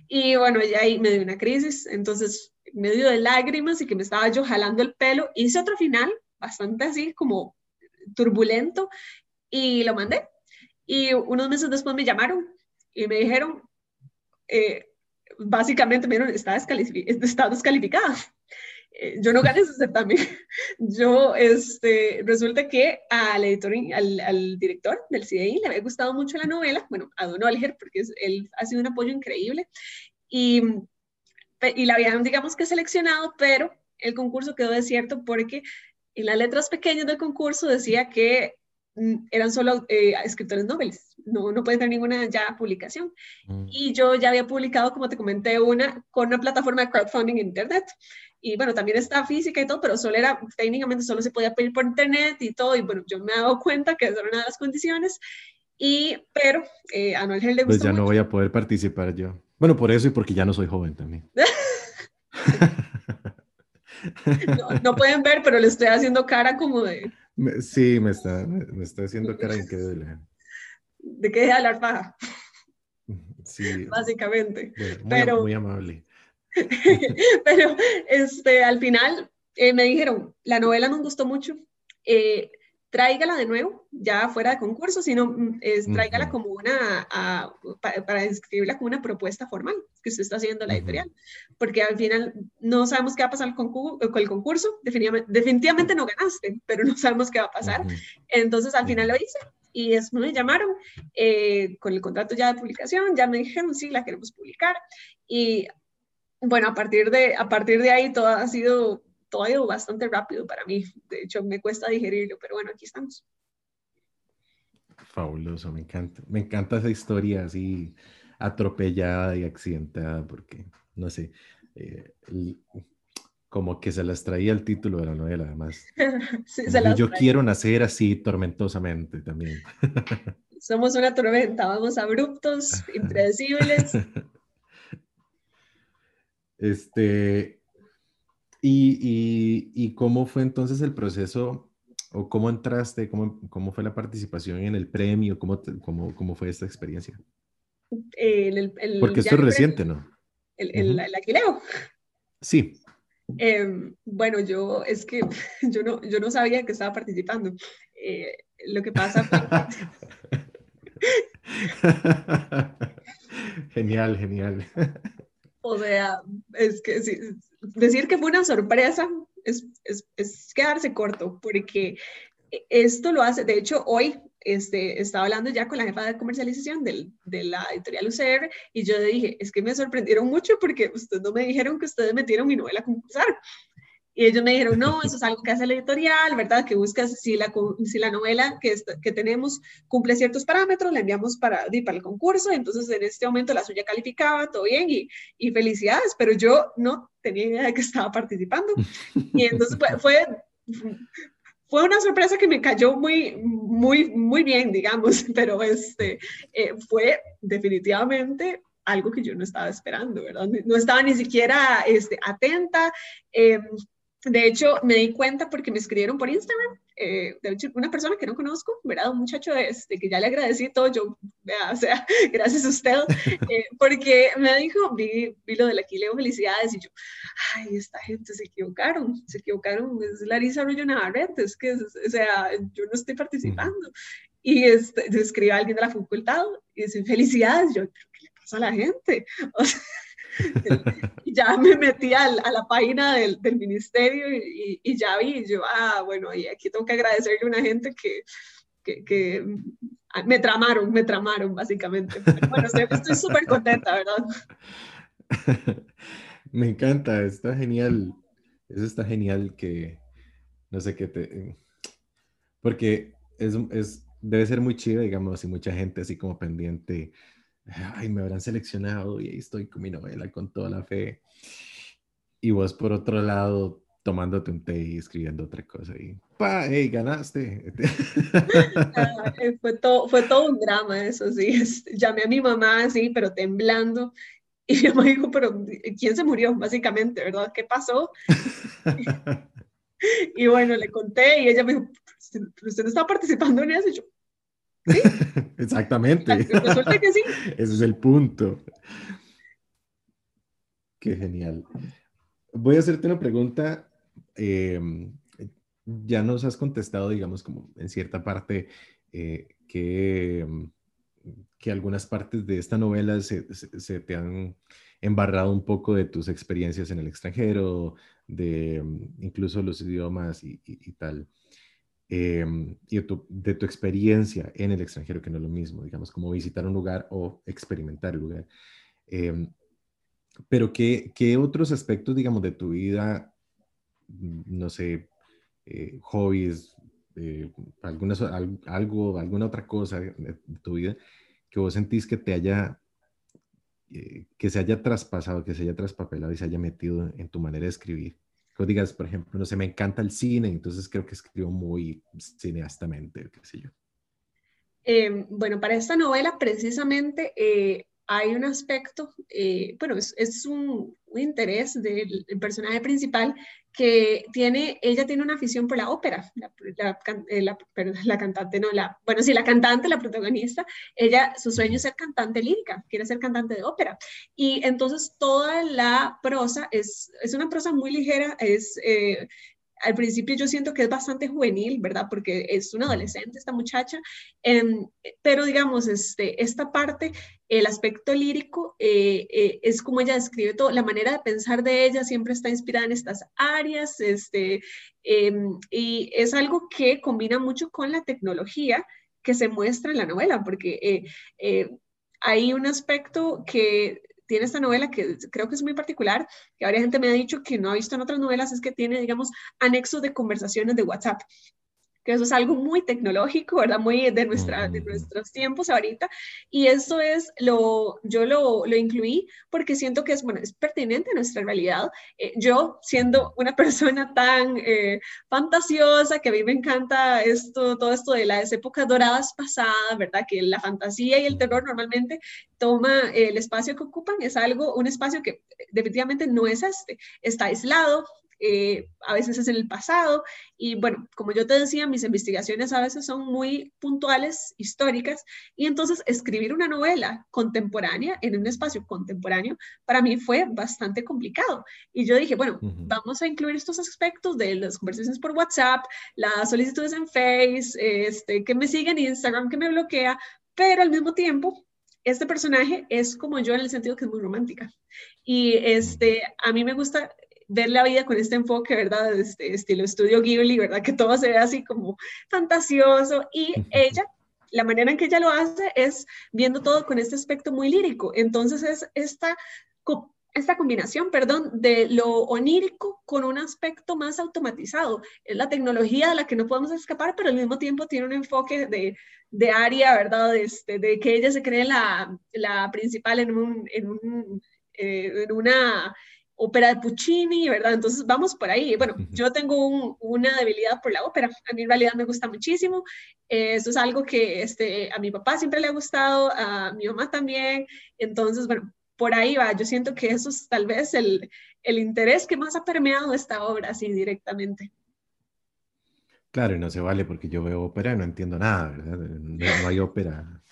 Speaker 2: Y bueno, ya ahí me dio una crisis, entonces medio de lágrimas y que me estaba yo jalando el pelo, hice otro final bastante así como turbulento y lo mandé. Y unos meses después me llamaron y me dijeron, eh, básicamente me dijeron, está, descalificada. Eh, yo no gané ese certamen. *laughs* Yo, este, resulta que al editor, al, al, director del CDI le había gustado mucho la novela, bueno, a Don Olger, porque él ha sido un apoyo increíble. Y y la habían, digamos que seleccionado, pero el concurso quedó desierto porque en las letras pequeñas del concurso decía que mm, eran solo eh, escritores noveles, no, no puede tener ninguna ya publicación. Mm. Y yo ya había publicado, como te comenté, una con una plataforma de crowdfunding en Internet. Y bueno, también está física y todo, pero solo era, técnicamente solo se podía pedir por Internet y todo. Y bueno, yo me he dado cuenta que esa era una de las condiciones. Y, pero eh, a Noel le
Speaker 1: gusta Pues ya no voy a poder participar yo. Bueno, por eso y porque ya no soy joven también. *laughs* *laughs*
Speaker 2: no, pueden ver, pero le estoy haciendo cara como de...
Speaker 1: sí, me está, me está haciendo cara increíble.
Speaker 2: ¿De qué deja hablar paja? Sí. Básicamente.
Speaker 1: muy, pero, muy amable. *laughs*
Speaker 2: pero este, al final eh, me dijeron, la novela nos gustó mucho. Eh, tráigala de nuevo, ya fuera de concurso, sino mm, es, tráigala como una, para, escribirla como una propuesta formal que usted está haciendo la editorial, porque al final no sabemos qué va a pasar con, el concurso, definitivamente, definitivamente, no ganaste, pero no sabemos qué va a pasar. Entonces al final lo hice y después me llamaron eh, con el contrato ya de publicación, ya me dijeron, sí, la queremos publicar y bueno, a partir de, a partir de ahí todo ha sido todo ha ido bastante rápido para mí. De hecho, me cuesta digerirlo, pero bueno, aquí estamos.
Speaker 1: Fabuloso, me encanta. Me encanta esa historia así atropellada y accidentada, porque, no sé, eh, como que se las traía el título de la novela, además. *laughs* yo quiero nacer así tormentosamente también. *laughs*
Speaker 2: somos una tormenta, vamos abruptos, *laughs* impredecibles.
Speaker 1: Este, y, y, cómo fue entonces el proceso o cómo entraste, cómo, cómo fue la participación en el premio, cómo, cómo, cómo fue esta experiencia? Porque esto es reciente, ¿no?
Speaker 2: El, aquileo.
Speaker 1: Sí.
Speaker 2: Em, bueno, yo es que *laughs* yo no, yo no sabía que estaba participando. Eh, lo que pasa *laughs*
Speaker 1: genial, genial.
Speaker 2: O sea, es que decir que fue una sorpresa es, es, es, quedarse corto, porque esto lo hace, de hecho, hoy este, estaba hablando ya con la jefa de comercialización del, de la editorial UCR y yo le dije, es que me sorprendieron mucho porque ustedes no me dijeron que ustedes metieron mi novela a concursar. Y ellos me dijeron, no, eso es algo que hace la editorial, ¿verdad? Que buscas si la, si la novela que, que tenemos cumple ciertos parámetros, la enviamos para, para el concurso, entonces en este momento la suya calificaba, todo bien, y, y felicidades, pero yo no tenía idea de que estaba participando. Y entonces fue, fue fue una sorpresa que me cayó muy, muy, muy bien, digamos, *laughs* pero este, eh, fue definitivamente algo que yo no estaba esperando, ¿verdad? No estaba ni siquiera este, atenta. Eh, de hecho, me di cuenta porque me escribieron por Instagram, eh, de hecho, una persona que no conozco, ¿verdad? Un muchacho este, que ya le agradecí todo, yo, o sea, *laughs* gracias a usted, *laughs* eh, porque me dijo, vi, vi, lo del Aquileo, felicidades, y yo, ay, esta gente se equivocaron, se equivocaron, es Larisa Arroyo Navarrete, es que, o sea, yo no estoy participando. Y este, escribe a alguien de la facultad y dice, felicidades, yo, ¿qué le pasa a la gente? *laughs* O sea, ya me metí a la página del, del ministerio y, ya vi, yo, ah, bueno, y aquí tengo que agradecerle a una gente que, que, que me tramaron, me tramaron, básicamente. bueno, estoy súper contenta, ¿verdad? *laughs*
Speaker 1: me encanta, está genial. Eso está genial que, no sé qué te... Porque es, es, debe ser muy chido, digamos, y mucha gente así como pendiente ay, me habrán seleccionado y ahí estoy con mi novela con toda la fe. Y vos por otro lado tomándote un té y escribiendo otra cosa y ¡pa! ¡Hey, ganaste! *laughs*
Speaker 2: Fue, todo, fue todo un drama eso, sí. Llamé a mi mamá así, pero temblando. Y mi mamá dijo, pero ¿quién se murió? Básicamente, ¿verdad? ¿Qué pasó? *laughs* *laughs* y bueno, le conté y ella me dijo, usted no estaba participando en eso. Y yo, *laughs*
Speaker 1: Exactamente.
Speaker 2: Resulta que sí. *laughs*
Speaker 1: Ese es el punto. Qué genial. Voy a hacerte una pregunta. Em, ya nos has contestado, digamos, como en cierta parte, eh, que, que algunas partes de esta novela se, te han embarrado un poco de tus experiencias en el extranjero, de em, incluso los idiomas y tal. Em, y de tu, experiencia en el extranjero, que no es lo mismo, digamos, como visitar un lugar o experimentar el lugar. Em, pero ¿qué, ¿qué, otros aspectos, digamos, de tu vida, no sé, eh, hobbies, eh, algunas, algo, alguna otra cosa de, tu vida que vos sentís que te haya, eh, que se haya traspasado, que se haya traspapelado y se haya metido en tu manera de escribir? Que digas, por ejemplo, no sé, me encanta el cine, entonces creo que escribo muy cineastamente, qué sé yo.
Speaker 2: Eh, bueno, para esta novela precisamente eh, hay un aspecto, eh, bueno, es, un, interés del, personaje principal que tiene, ella tiene una afición por la ópera, la, eh, la, cantante, no, la, bueno, sí, la cantante, la protagonista, ella, su sueño es ser cantante lírica, quiere ser cantante de ópera. Y entonces toda la prosa es, es una prosa muy ligera, es... Eh, al principio yo siento que es bastante juvenil, ¿verdad? Porque es una adolescente esta muchacha, em, pero digamos, este, esta parte, el aspecto lírico, eh, eh, es como ella describe todo, la manera de pensar de ella siempre está inspirada en estas áreas, este, em, y es algo que combina mucho con la tecnología que se muestra en la novela, porque eh, hay un aspecto que tiene esta novela que creo que es muy particular, que varias gente me ha dicho que no ha visto en otras novelas, es que tiene, digamos, anexos de conversaciones de WhatsApp. Que eso es algo muy tecnológico, ¿verdad? Muy de, nuestra, de nuestros tiempos ahorita. Y eso es lo, yo lo, lo incluí porque siento que es, bueno, es pertinente a nuestra realidad. Eh, yo, siendo una *laughs* persona tan eh, fantasiosa, que a mí me encanta esto, todo esto de las épocas doradas pasadas, ¿verdad? Que la fantasía y el terror normalmente toma el espacio que ocupan, es algo, un espacio que definitivamente no es este, está aislado, eh, a veces es en el pasado. Y bueno, como yo te decía, mis investigaciones a veces son muy puntuales, históricas, y entonces escribir una novela contemporánea en un espacio contemporáneo para mí fue bastante complicado. Y yo dije, bueno, vamos a incluir estos aspectos de las conversaciones por WhatsApp, las solicitudes en Face, este, que me siguen en Instagram, que me bloquea, pero al mismo tiempo este personaje es como yo en el sentido que es muy romántica. Y este, a mí me gusta ver la vida con este enfoque, ¿verdad? Este estilo estudio Ghibli, ¿verdad? Que todo se ve así como fantasioso y ella, la manera en que ella lo hace es viendo todo con este aspecto muy lírico. Entonces es esta, esta combinación, perdón, de lo onírico con un aspecto más automatizado. Es la tecnología de la que no podemos escapar, pero al mismo tiempo tiene un enfoque de, de área, ¿verdad? Este, de que ella se cree la, la principal en, un, en, un, eh, en una ópera de Puccini, ¿verdad? Entonces vamos por ahí. Bueno, yo tengo una debilidad por la ópera. A mí en realidad me gusta muchísimo. eso es algo que este, a mi papá siempre le ha gustado, a mi mamá también. Entonces, bueno, por ahí va. Yo siento que eso es tal vez el, el interés que más ha permeado esta obra, así directamente.
Speaker 1: Claro, y no se vale porque yo veo ópera y no entiendo nada, ¿verdad? no hay ópera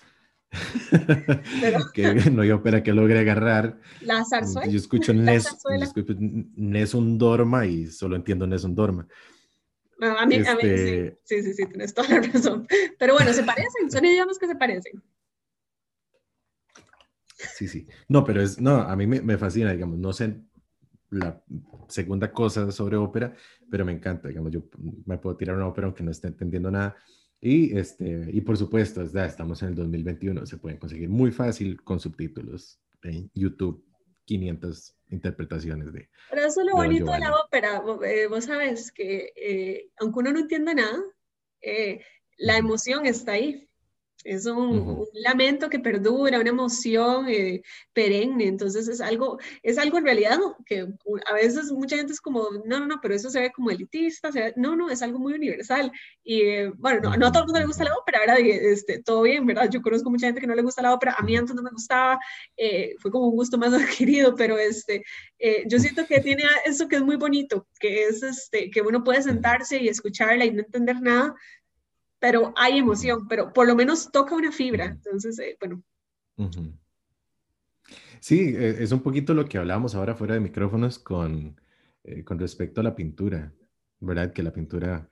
Speaker 1: *laughs* que no hay ópera que logre agarrar.
Speaker 2: La zarzuela.
Speaker 1: Yo escucho Nes, un Dorma y solo entiendo Nes un Dorma.
Speaker 2: a mí, a mí este sí, sí, sí, tienes toda la razón. Pero bueno, se parecen, son *laughs* idiomas que se parecen.
Speaker 1: Sí, sí. No, pero es, no, a mí me, me fascina, digamos, no sé la segunda cosa sobre ópera, pero me encanta, digamos, yo me puedo tirar una ópera aunque no esté entendiendo nada y, este, y por supuesto, ya estamos en el 2021, se pueden conseguir muy fácil con subtítulos en YouTube, 500 interpretaciones de...
Speaker 2: Pero eso es lo bonito de la ópera, eh, vos sabes que eh, aunque uno no entienda nada, eh, la emoción está ahí. Es un, lamento que perdura, una emoción eh, perenne. Entonces es algo, es algo en realidad que a veces mucha gente es como, no, no, no, pero eso se ve como elitista. no, no, es algo muy universal. Y eh, bueno, no, a todo el mundo le gusta la ópera, ¿verdad? este, todo bien, ¿verdad? Yo conozco mucha gente que no le gusta la ópera. A mí antes no me gustaba, eh, fue como un gusto más *laughs* adquirido, pero este, yo siento que tiene eso que es muy bonito, que es este, que uno puede sentarse y escucharla y no entender nada, pero hay emoción, pero por lo menos toca una fibra. Entonces, eh, bueno.
Speaker 1: Sí, e, es un poquito lo que hablábamos ahora fuera de micrófonos con, eh, con respecto a la pintura, ¿verdad? Que la pintura,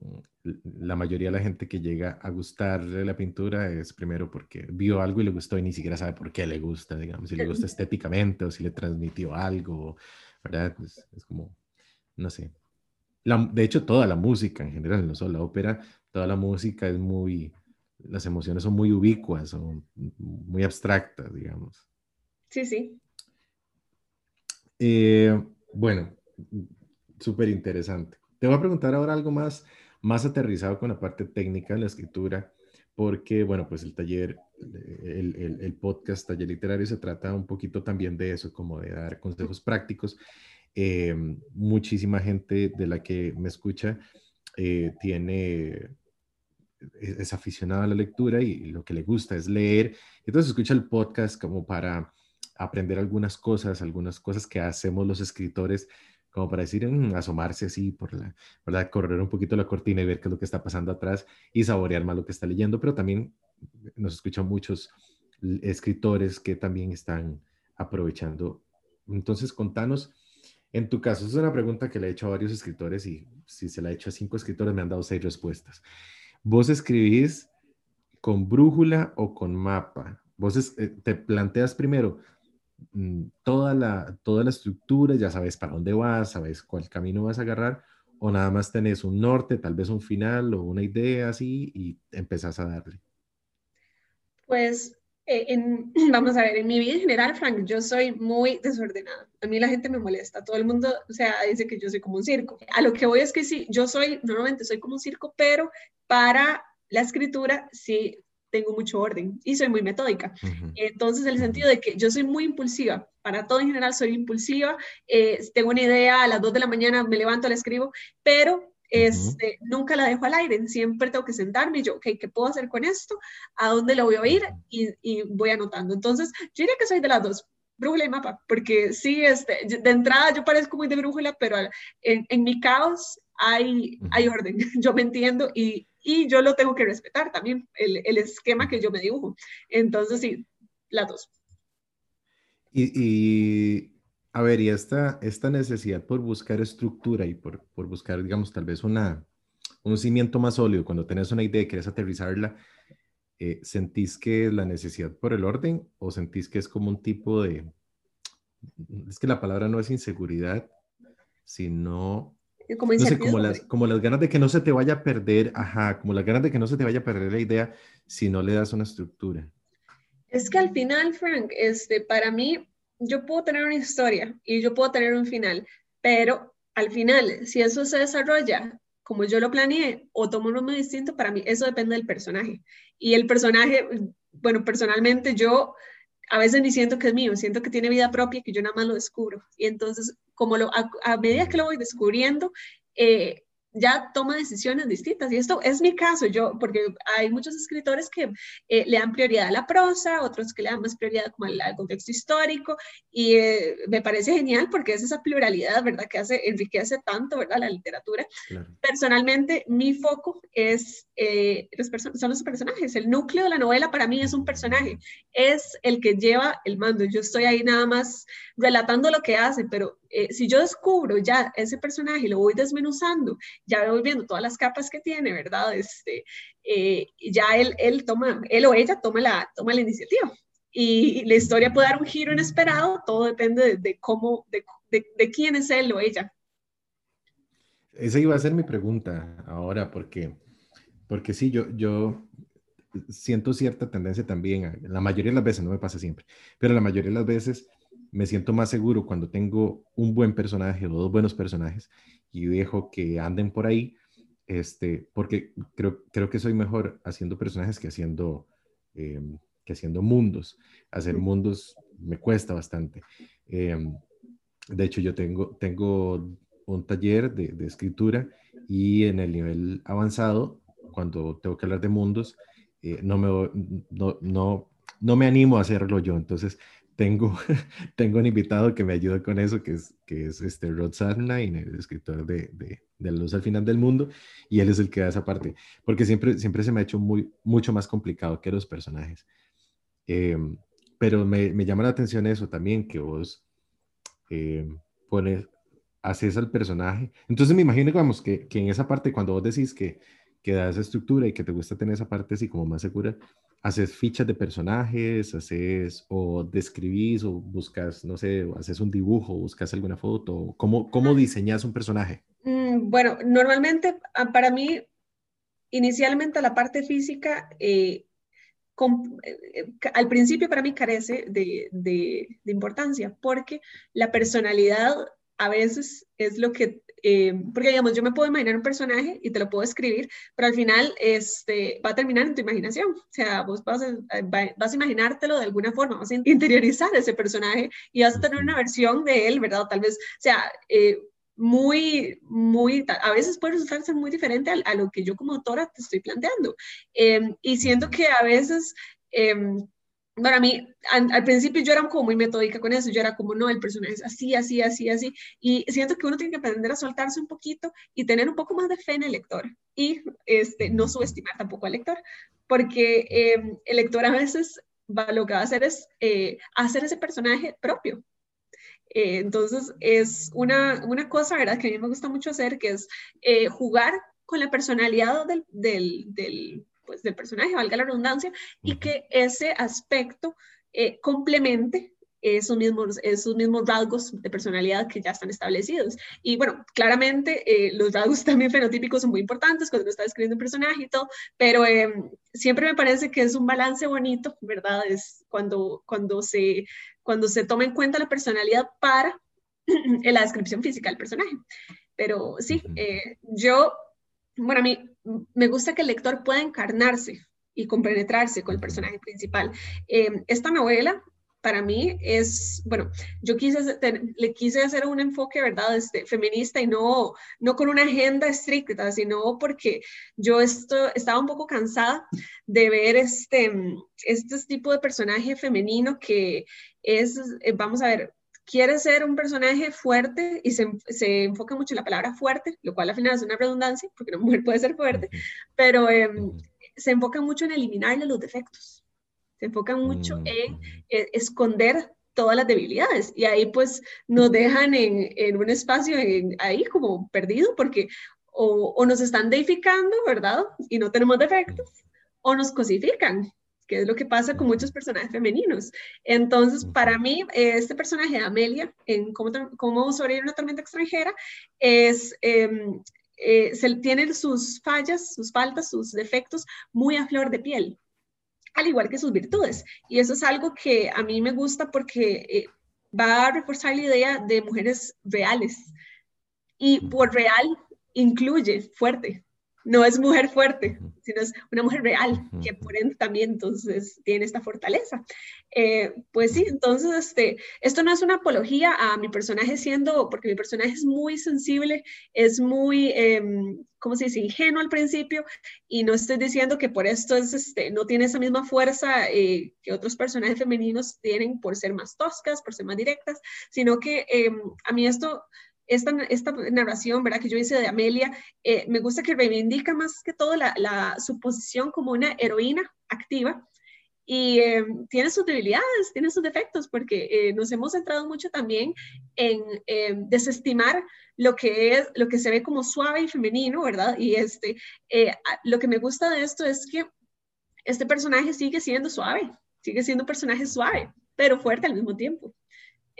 Speaker 1: mm, la mayoría de la gente que llega a gustarle la pintura es primero porque vio algo y le gustó y ni siquiera sabe por qué le gusta, digamos, si le gusta estéticamente o si le transmitió algo, ¿verdad? Pues, es como, no sé. de hecho, toda la música en general, no solo la ópera, toda la música es muy, las emociones son muy ubicuas, son muy abstractas, digamos.
Speaker 2: Sí, sí.
Speaker 1: Eh, bueno, súper interesante. Te voy a preguntar ahora algo más, más aterrizado con la parte técnica de la escritura, porque, bueno, pues el taller, el, el, podcast Taller Literario se trata un poquito también de eso, como de dar consejos prácticos. Eh, muchísima gente de la que me escucha eh, tiene es aficionado a la lectura y lo que le gusta es leer. Entonces escucha el podcast como para aprender algunas cosas, algunas cosas que hacemos los escritores, como para decir, mm, asomarse así por la, ¿verdad? Correr un poquito la cortina y ver qué es lo que está pasando atrás y saborear más lo que está leyendo, pero también nos escuchan muchos escritores que también están aprovechando. Entonces, contanos, en tu caso, es una pregunta que le he hecho a varios escritores y si se la he hecho a cinco escritores me han dado seis respuestas. ¿Vos escribís con brújula o con mapa? Vos eh, te planteas primero mm, toda la, toda la estructura, ya sabes para dónde vas, sabes cuál camino vas a agarrar, o nada más tenés un norte, tal vez un final o una idea así y empezás a darle.
Speaker 2: Pues Eh, en, *clears throat* vamos a ver, en mi vida en general, Frank, yo soy muy desordenada. A mí la gente me molesta. Todo el mundo, o sea, dice que yo soy como un circo. A lo que voy es que sí, yo soy, normalmente soy como un circo, pero para la escritura sí tengo mucho orden y soy muy metódica. Entonces, en el sentido de que yo soy muy impulsiva, para todo en general soy impulsiva, eh, tengo una idea, a las 2 de la mañana me levanto, la escribo, pero este, nunca la dejo al aire, siempre tengo que sentarme y yo, ok, ¿qué puedo hacer con esto? ¿A dónde lo voy a ir? Y, y voy anotando. Entonces, yo diría que soy de las dos, brújula y mapa, porque sí, este, de entrada yo parezco muy de brújula, pero en, en mi caos hay, hay orden, *laughs* yo me entiendo y, y yo lo tengo que respetar también, el, el, esquema que yo me dibujo. Entonces, sí, las dos.
Speaker 1: Y, y a ver, y esta, esta necesidad por buscar estructura y por, por buscar, digamos, tal vez una, un cimiento más sólido, cuando tenés una idea y quieres aterrizarla, eh, ¿sentís que es la necesidad por el orden o sentís que es como un tipo de, es que la palabra no es inseguridad, sino como, no sé, como, las, como las ganas de que no se te vaya a perder, ajá, como las ganas de que no se te vaya a perder la idea si no le das una estructura.
Speaker 2: Es que al final, Frank, este, para mí, yo puedo tener una historia y yo puedo tener un final, pero al final, si eso se desarrolla como yo lo planeé o tomo un rumbo distinto, para mí eso depende del personaje. Y el personaje, bueno, personalmente yo a veces ni siento que es mío, siento que tiene vida propia, que yo nada más lo descubro. Y entonces, como lo, a, medida que lo voy descubriendo, eh, ya toma decisiones distintas. Y esto es mi caso, yo, porque hay muchos escritores que eh, le dan prioridad a la prosa, otros que le dan más prioridad como al, contexto histórico, y eh, me parece genial porque es esa pluralidad, ¿verdad?, que hace, enriquece tanto, ¿verdad?, la literatura. Personalmente, mi foco es, eh, los son los personajes. El núcleo de la novela para mí es un personaje, es el que lleva el mando. Yo estoy ahí nada más relatando lo que hace, pero eh, si yo descubro ya ese personaje lo voy desmenuzando, ya voy viendo todas las capas que tiene, ¿verdad? Este, eh, ya él, él, toma, él o ella toma la, toma la iniciativa. Y la historia puede dar un giro inesperado, todo depende de, cómo, de, de, quién es él o ella.
Speaker 1: Esa iba a ser mi pregunta ahora, porque, porque sí, yo, yo siento cierta tendencia también, la mayoría de las veces, no me pasa siempre, pero la mayoría de las veces me siento más seguro cuando tengo un buen personaje o dos buenos personajes y dejo que anden por ahí, este, porque creo, creo que soy mejor haciendo personajes que haciendo, em, que haciendo mundos. Hacer mundos me cuesta bastante. Em, de hecho, yo tengo, tengo un taller de, de, escritura y en el nivel avanzado, cuando tengo que hablar de mundos, eh, no, me, no, no, no me animo a hacerlo yo. Entonces, tengo, *laughs* tengo un invitado que me ayuda con eso, que es, que es este Rod Sarnine, el escritor de, de, La luz al final del mundo, y él es el que da esa parte, porque siempre, siempre se me ha hecho muy, mucho más complicado que los personajes. Em, pero me, me, llama la atención eso también, que vos eh, pones, haces al personaje. Entonces me imagino, vamos, que, que en esa parte, cuando vos decís que, que da esa estructura y que te gusta tener esa parte así como más segura, haces fichas de personajes, haces o describís o buscas, no sé, haces un dibujo, buscas alguna foto, ¿cómo, cómo diseñas un personaje?
Speaker 2: Mm, bueno, normalmente ah, para mí, inicialmente la parte física, eh, eh, al principio para mí carece de, de, de importancia porque la personalidad a veces es lo que eh, porque digamos, yo me puedo imaginar un personaje y te lo puedo escribir, pero al final este, va a terminar en tu imaginación. O sea, vos vas a, vas a imaginártelo de alguna forma, vas a interiorizar ese personaje y vas a tener una versión de él, ¿verdad? Tal vez, o sea, eh, muy, muy, a veces puede resultar muy diferente a, lo que yo como autora te estoy planteando. Em, y siento que a veces... Para mí, al, principio yo era como muy metódica con eso, yo era como, no, el personaje es así, así, así, así, y siento que uno tiene que aprender a soltarse un poquito y tener un poco más de fe en el lector y este, no subestimar tampoco al lector, porque em, el lector a veces va, lo que va a hacer es eh, hacer ese personaje propio. Eh, entonces, es una, una cosa, ¿verdad?, que a mí me gusta mucho hacer, que es eh, jugar con la personalidad del, del, del pues, del personaje, valga la redundancia, y que ese aspecto eh, complemente esos mismos, esos mismos rasgos de personalidad que ya están establecidos. Y bueno, claramente eh, los rasgos *laughs* también fenotípicos son muy importantes cuando uno está escribiendo un personaje y todo, pero em, siempre me parece que es un balance bonito, ¿verdad? Es cuando, cuando, se, cuando se toma en cuenta la personalidad para *clears throat* la descripción física del personaje. Pero sí, eh, yo, bueno, a mí me gusta que el lector pueda encarnarse y compenetrarse con el personaje principal. Em, esta novela para mí es, bueno, yo quise, le quise hacer un enfoque, ¿verdad?, este, feminista y no, no con una agenda estricta, sino porque yo esto, estaba un poco cansada de ver este, este tipo de personaje femenino que es, eh, vamos a ver, quiere ser un personaje fuerte y se, se, enfoca mucho en la palabra fuerte, lo cual al final es una redundancia, porque una mujer puede ser fuerte, pero em, se enfoca mucho en eliminarle los defectos, se enfoca mucho mm, en eh, esconder todas las debilidades. Y ahí pues nos dejan en, en un espacio ahí como perdido porque o, o, nos están deificando, ¿verdad? Y no tenemos defectos, o nos cosifican, que es lo que pasa con muchos personajes femeninos. Entonces, para mí, este personaje de Amelia, en Cómo, cómo sobrevivir una tormenta extranjera, es, em, eh, se, tiene sus fallas, sus faltas, sus defectos muy a flor de piel, al igual que sus virtudes. Y eso es algo que a mí me gusta porque eh, va a reforzar la idea de mujeres reales. Y por real incluye fuerte, no es mujer fuerte, sino es una mujer real, que por ende también entonces tiene esta fortaleza. Eh, pues sí, entonces este, esto no es una apología a mi personaje siendo, porque mi personaje es muy sensible, es muy, eh, ¿cómo se dice?, ingenuo al principio, y no estoy diciendo que por esto es, este, no tiene esa misma fuerza eh, que otros personajes femeninos tienen por ser más toscas, por ser más directas, sino que em, a mí esto esta, esta narración, ¿verdad? Que yo hice de Amelia, eh, me gusta que reivindica más que todo la, la, su posición como una heroína activa y eh, tiene sus debilidades, tiene sus defectos, porque eh, nos hemos centrado mucho también en desestimar lo que es, lo que se ve como suave y femenino, ¿verdad? Y este, lo que me gusta de esto es que este personaje sigue siendo suave, sigue siendo un personaje suave, pero fuerte al mismo tiempo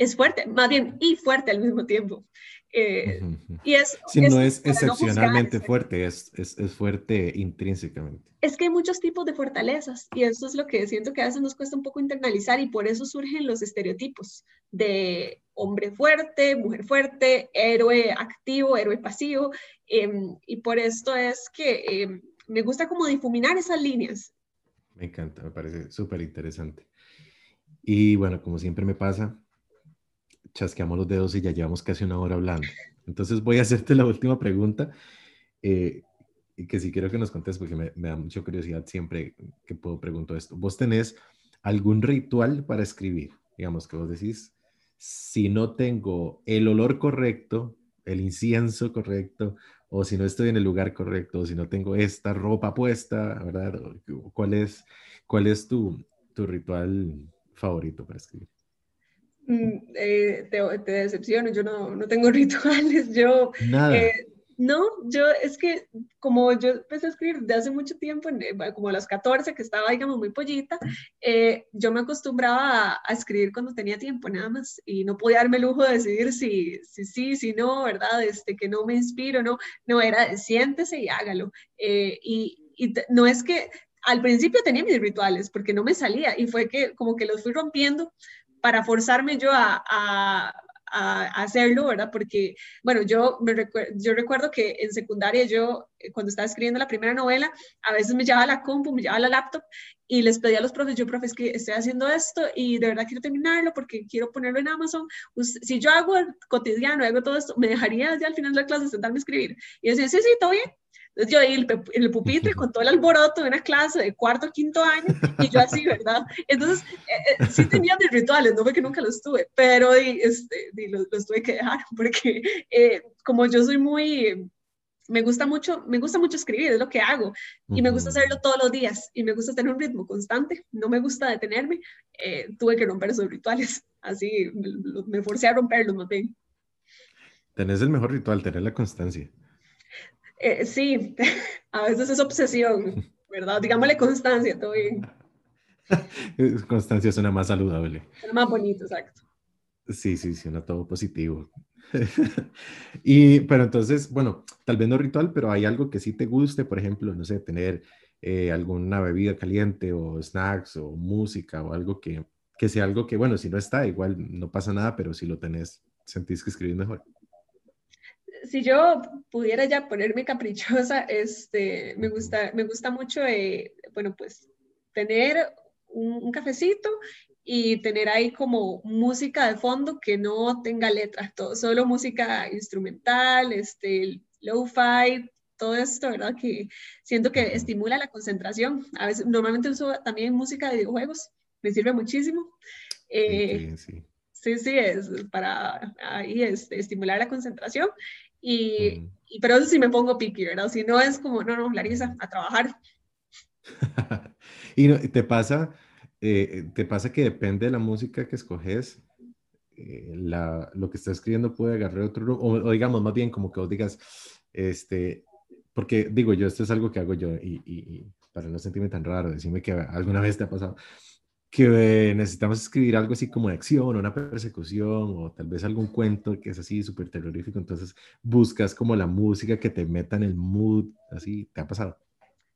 Speaker 2: es fuerte, más bien y fuerte al mismo tiempo. Eh, y es,
Speaker 1: si no es excepcionalmente fuerte, es, es, es, fuerte intrínsecamente.
Speaker 2: Es que hay muchos tipos de fortalezas y eso es lo que siento que a veces nos cuesta un poco internalizar y por eso surgen los estereotipos de hombre fuerte, mujer fuerte, héroe activo, héroe pasivo. Em, y por esto es que em, me gusta como difuminar esas líneas.
Speaker 1: Me encanta, me parece súper interesante. Y bueno, como siempre me pasa, chasqueamos los dedos y ya llevamos casi una hora hablando. Entonces voy a hacerte la última pregunta, eh, que si quiero que nos contes, porque me, da mucha curiosidad siempre que puedo pregunto esto. ¿Vos tenés algún ritual para escribir? Digamos que vos decís, si no tengo el olor correcto, el incienso correcto, o si no estoy en el lugar correcto, o si no tengo esta ropa puesta, ¿verdad? ¿Cuál es, cuál es tu, tu ritual favorito para escribir?
Speaker 2: Mm, eh, te, te, decepciono, yo no, no tengo *laughs* rituales, yo...
Speaker 1: Nada. Eh,
Speaker 2: no, yo es que como yo empecé a escribir de hace mucho tiempo, como a los 14, que estaba, digamos, muy pollita, eh, yo me acostumbraba a, escribir cuando tenía tiempo nada más y no podía darme el lujo de decidir si, si sí, si no, ¿verdad? Este, que no me inspiro, no, no, era siéntese y hágalo. y, y no es que al principio tenía mis rituales porque no me salía y fue que como que los fui rompiendo para forzarme yo a, a, a, hacerlo, ¿verdad? Porque, bueno, yo, me yo recuerdo que en secundaria yo, eh, cuando estaba escribiendo la primera novela, a veces me llevaba la compu, me llevaba la laptop y les pedía a los profes, yo, profes, que estoy haciendo esto y de verdad quiero terminarlo porque quiero ponerlo en Amazon. Si yo hago el cotidiano, hago todo esto, ¿me dejaría ya al final de la clase sentarme a escribir? Y decía, sí, sí, todo bien. Entonces yo ahí en el pupitre con todo el alboroto de una clase de cuarto o quinto año y yo así, ¿verdad? Entonces eh, eh, sí tenía mis rituales, no fue que nunca los tuve, pero este, los, tuve que dejar *laughs* porque eh, como yo soy muy, me gusta mucho, me gusta mucho escribir, es lo que hago y me gusta hacerlo todos los días y me gusta tener un ritmo constante, no me gusta detenerme, tuve que romper esos rituales, *laughs* así me, me forcé a romperlos más bien.
Speaker 1: Tenés el mejor ritual, tener la constancia.
Speaker 2: Eh, sí, *laughs* a veces es obsesión, ¿verdad? Digámosle constancia, todo bien. *laughs*
Speaker 1: Constancia suena más saludable.
Speaker 2: más bonito, exacto.
Speaker 1: Sí, sí, suena todo positivo. *laughs* y, pero entonces, bueno, tal vez no ritual, pero hay algo que sí te guste, por ejemplo, no sé, tener eh, alguna bebida caliente o snacks o música o algo que, que sea algo que, bueno, si no está, igual no pasa nada, pero si lo tenés, sentís que escribís mejor.
Speaker 2: Si yo pudiera ya ponerme caprichosa, este, me gusta, me gusta mucho, eh, bueno, pues tener un, cafecito y tener ahí como música de fondo que no tenga letras, todo, solo música instrumental, este, lo-fi, todo esto, ¿verdad? Que siento que estimula la concentración. A veces, normalmente uso también música de videojuegos, me sirve muchísimo. Eh, sí, sí, es para ahí este, estimular la concentración. Y, y, pero eso sí me pongo piqui, ¿verdad? Si no es como, no, no, Larisa, a trabajar. *laughs*
Speaker 1: y te pasa, eh, te pasa que depende de la música que escoges, eh, la, lo que estás escribiendo puede agarrar otro, o, o, digamos más bien como que vos digas, este, porque digo yo, esto es algo que hago yo y, y, para no sentirme tan raro, decime que alguna vez te ha pasado que necesitamos escribir algo así como de acción, una persecución o tal vez algún cuento que es así súper terrorífico, entonces buscas como la música que te meta en el mood, así, ¿te ha pasado?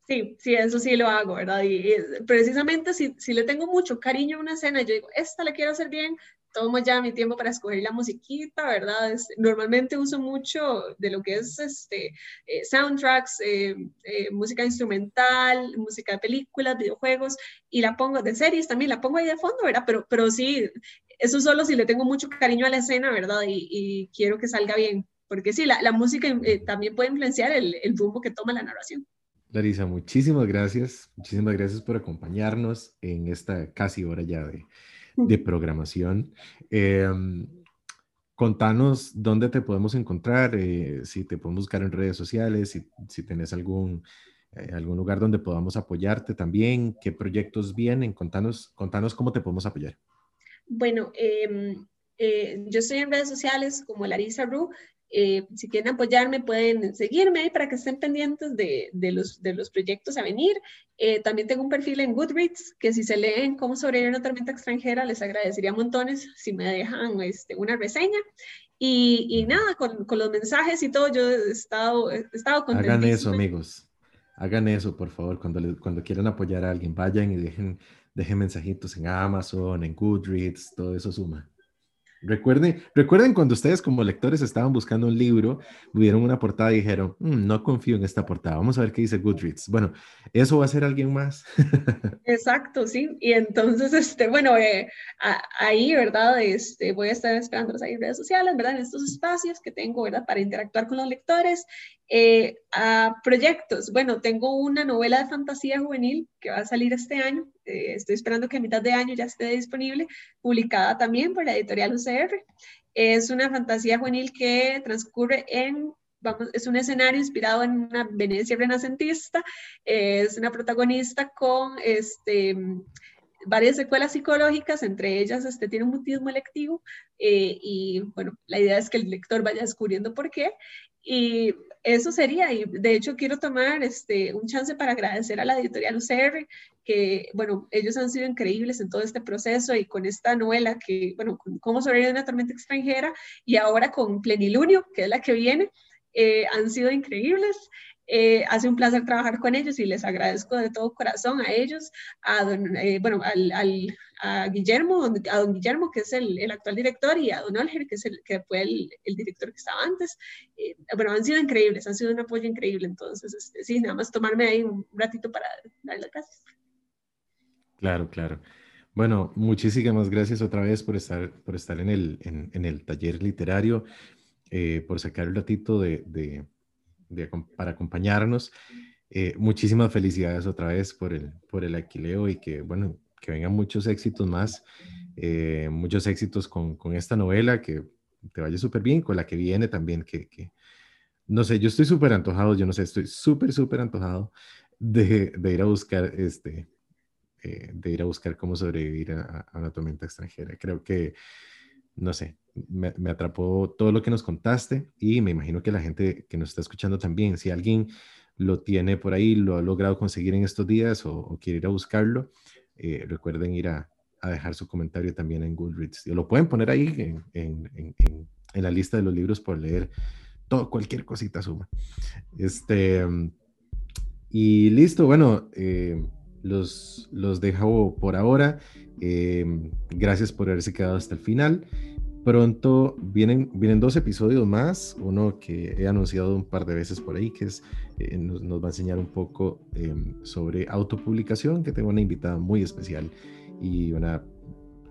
Speaker 2: Sí, sí, eso sí lo hago, ¿verdad? Y, precisamente si, si, le tengo mucho cariño a una escena, yo digo, esta la quiero hacer bien, tomo ya mi tiempo para escoger la musiquita, ¿verdad? normalmente uso mucho de lo que es este, eh, soundtracks, eh, eh, música instrumental, música de películas, videojuegos, y la pongo de series también, la pongo ahí de fondo, ¿verdad? Pero, pero sí, eso solo si le tengo mucho cariño a la escena, ¿verdad? Y, y quiero que salga bien, porque sí, la, la música también puede influenciar el, el rumbo que toma la narración.
Speaker 1: Larisa, muchísimas gracias. Muchísimas gracias por acompañarnos en esta casi hora ya de, de programación. Em, contanos dónde te podemos encontrar, eh, si te podemos buscar en redes sociales, si, si tenés algún, eh, algún lugar donde podamos apoyarte también, qué proyectos vienen, contanos, contanos cómo te podemos apoyar.
Speaker 2: Bueno, em, eh, yo estoy en redes sociales como Larisa Ru, eh, si quieren apoyarme, pueden seguirme para que estén pendientes de, de, los, de los proyectos a venir. Eh, también tengo un perfil en Goodreads, que si se leen cómo sobrevivir una tormenta extranjera, les agradecería montones si me dejan este, una reseña. Y, y nada, con, con, los mensajes y todo, yo he estado, he estado
Speaker 1: Hagan eso, amigos. Hagan eso, por favor, cuando, cuando quieran apoyar a alguien, vayan y dejen, dejen mensajitos en Amazon, en Goodreads, todo eso suma. Recuerden, recuerden cuando ustedes como lectores estaban buscando un libro, vieron una portada y dijeron, mm, no confío en esta portada, vamos a ver qué dice Goodreads. Bueno, eso va a ser alguien más. *laughs*
Speaker 2: Exacto, sí. Y entonces, este, bueno, eh, ahí, ¿verdad? Este, voy a estar esperando ahí en redes sociales, ¿verdad? En estos espacios que tengo, ¿verdad? Para interactuar con los lectores. Eh, a proyectos, bueno, tengo una novela de fantasía juvenil que va a salir este año, eh, estoy esperando que a mitad de año ya esté disponible, publicada también por la editorial UCR. Es una fantasía juvenil que transcurre en, vamos, es un escenario inspirado en una Venecia renacentista, es una protagonista con este varias secuelas psicológicas, entre ellas este, tiene un mutismo electivo eh, y bueno, la idea es que el lector vaya descubriendo por qué y eso sería, y de hecho quiero tomar este, un chance para agradecer a la editorial UCR, que, bueno, ellos han sido increíbles en todo este proceso y con esta novela que, bueno, cómo sobrevivir una tormenta extranjera y ahora con Plenilunio, que es la que viene, eh, han sido increíbles. Eh, hace un placer trabajar con ellos y les agradezco de todo corazón a ellos, a eh, bueno, al, al, a Guillermo, a don Guillermo, que es el, el, actual director, y a don Olger, que, es el, que fue el, el director que estaba antes. Eh, bueno, han sido increíbles, han sido un apoyo increíble. Entonces, este, sí, nada más tomarme ahí un ratito para darle las gracias.
Speaker 1: Claro, claro. Bueno, muchísimas gracias otra vez por estar, por estar en, el, en, en el taller literario, por sacar el ratito de, de para acompañarnos. Eh, muchísimas felicidades otra vez por el, por el alquileo y que, bueno, que vengan muchos éxitos más, eh, muchos éxitos con, con, esta novela, que te vaya súper bien, con la que viene también, que, que no sé, yo estoy súper antojado, yo no sé, estoy súper, súper antojado de, de, ir a buscar, este, eh, de ir a buscar cómo sobrevivir a, a una tormenta extranjera. Creo que no sé, me, atrapó todo lo que nos contaste y me imagino que la gente que nos está escuchando también, si alguien lo tiene por ahí, lo ha logrado conseguir en estos días o, quiere ir a buscarlo, eh, recuerden ir a, dejar su comentario también en Goodreads. Lo pueden poner ahí en, la lista de los libros por leer. Todo, cualquier cosita suma. Este, y listo, bueno, eh, los, los dejo por ahora. Eh, gracias por haberse quedado hasta el final. Pronto vienen, vienen dos episodios más, uno que he anunciado un par de veces por ahí, que es, eh, nos, va a enseñar un poco em, sobre autopublicación, que tengo una invitada muy especial y una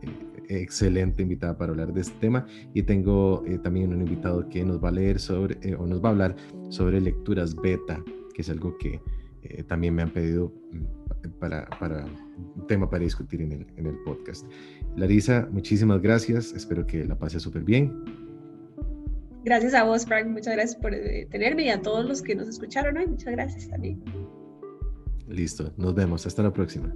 Speaker 1: eh, excelente invitada para hablar de este tema. Y tengo también un invitado que nos va a leer sobre, o nos va a hablar sobre lecturas beta, que es algo que también me han pedido mm, para, para un tema para discutir en el, en el podcast. Larisa, muchísimas gracias. Espero que la pase súper bien.
Speaker 2: Gracias a vos, Frank. Muchas gracias por eh, tenerme y a todos los que nos escucharon hoy. Muchas gracias también.
Speaker 1: Listo. Nos vemos. Hasta la próxima.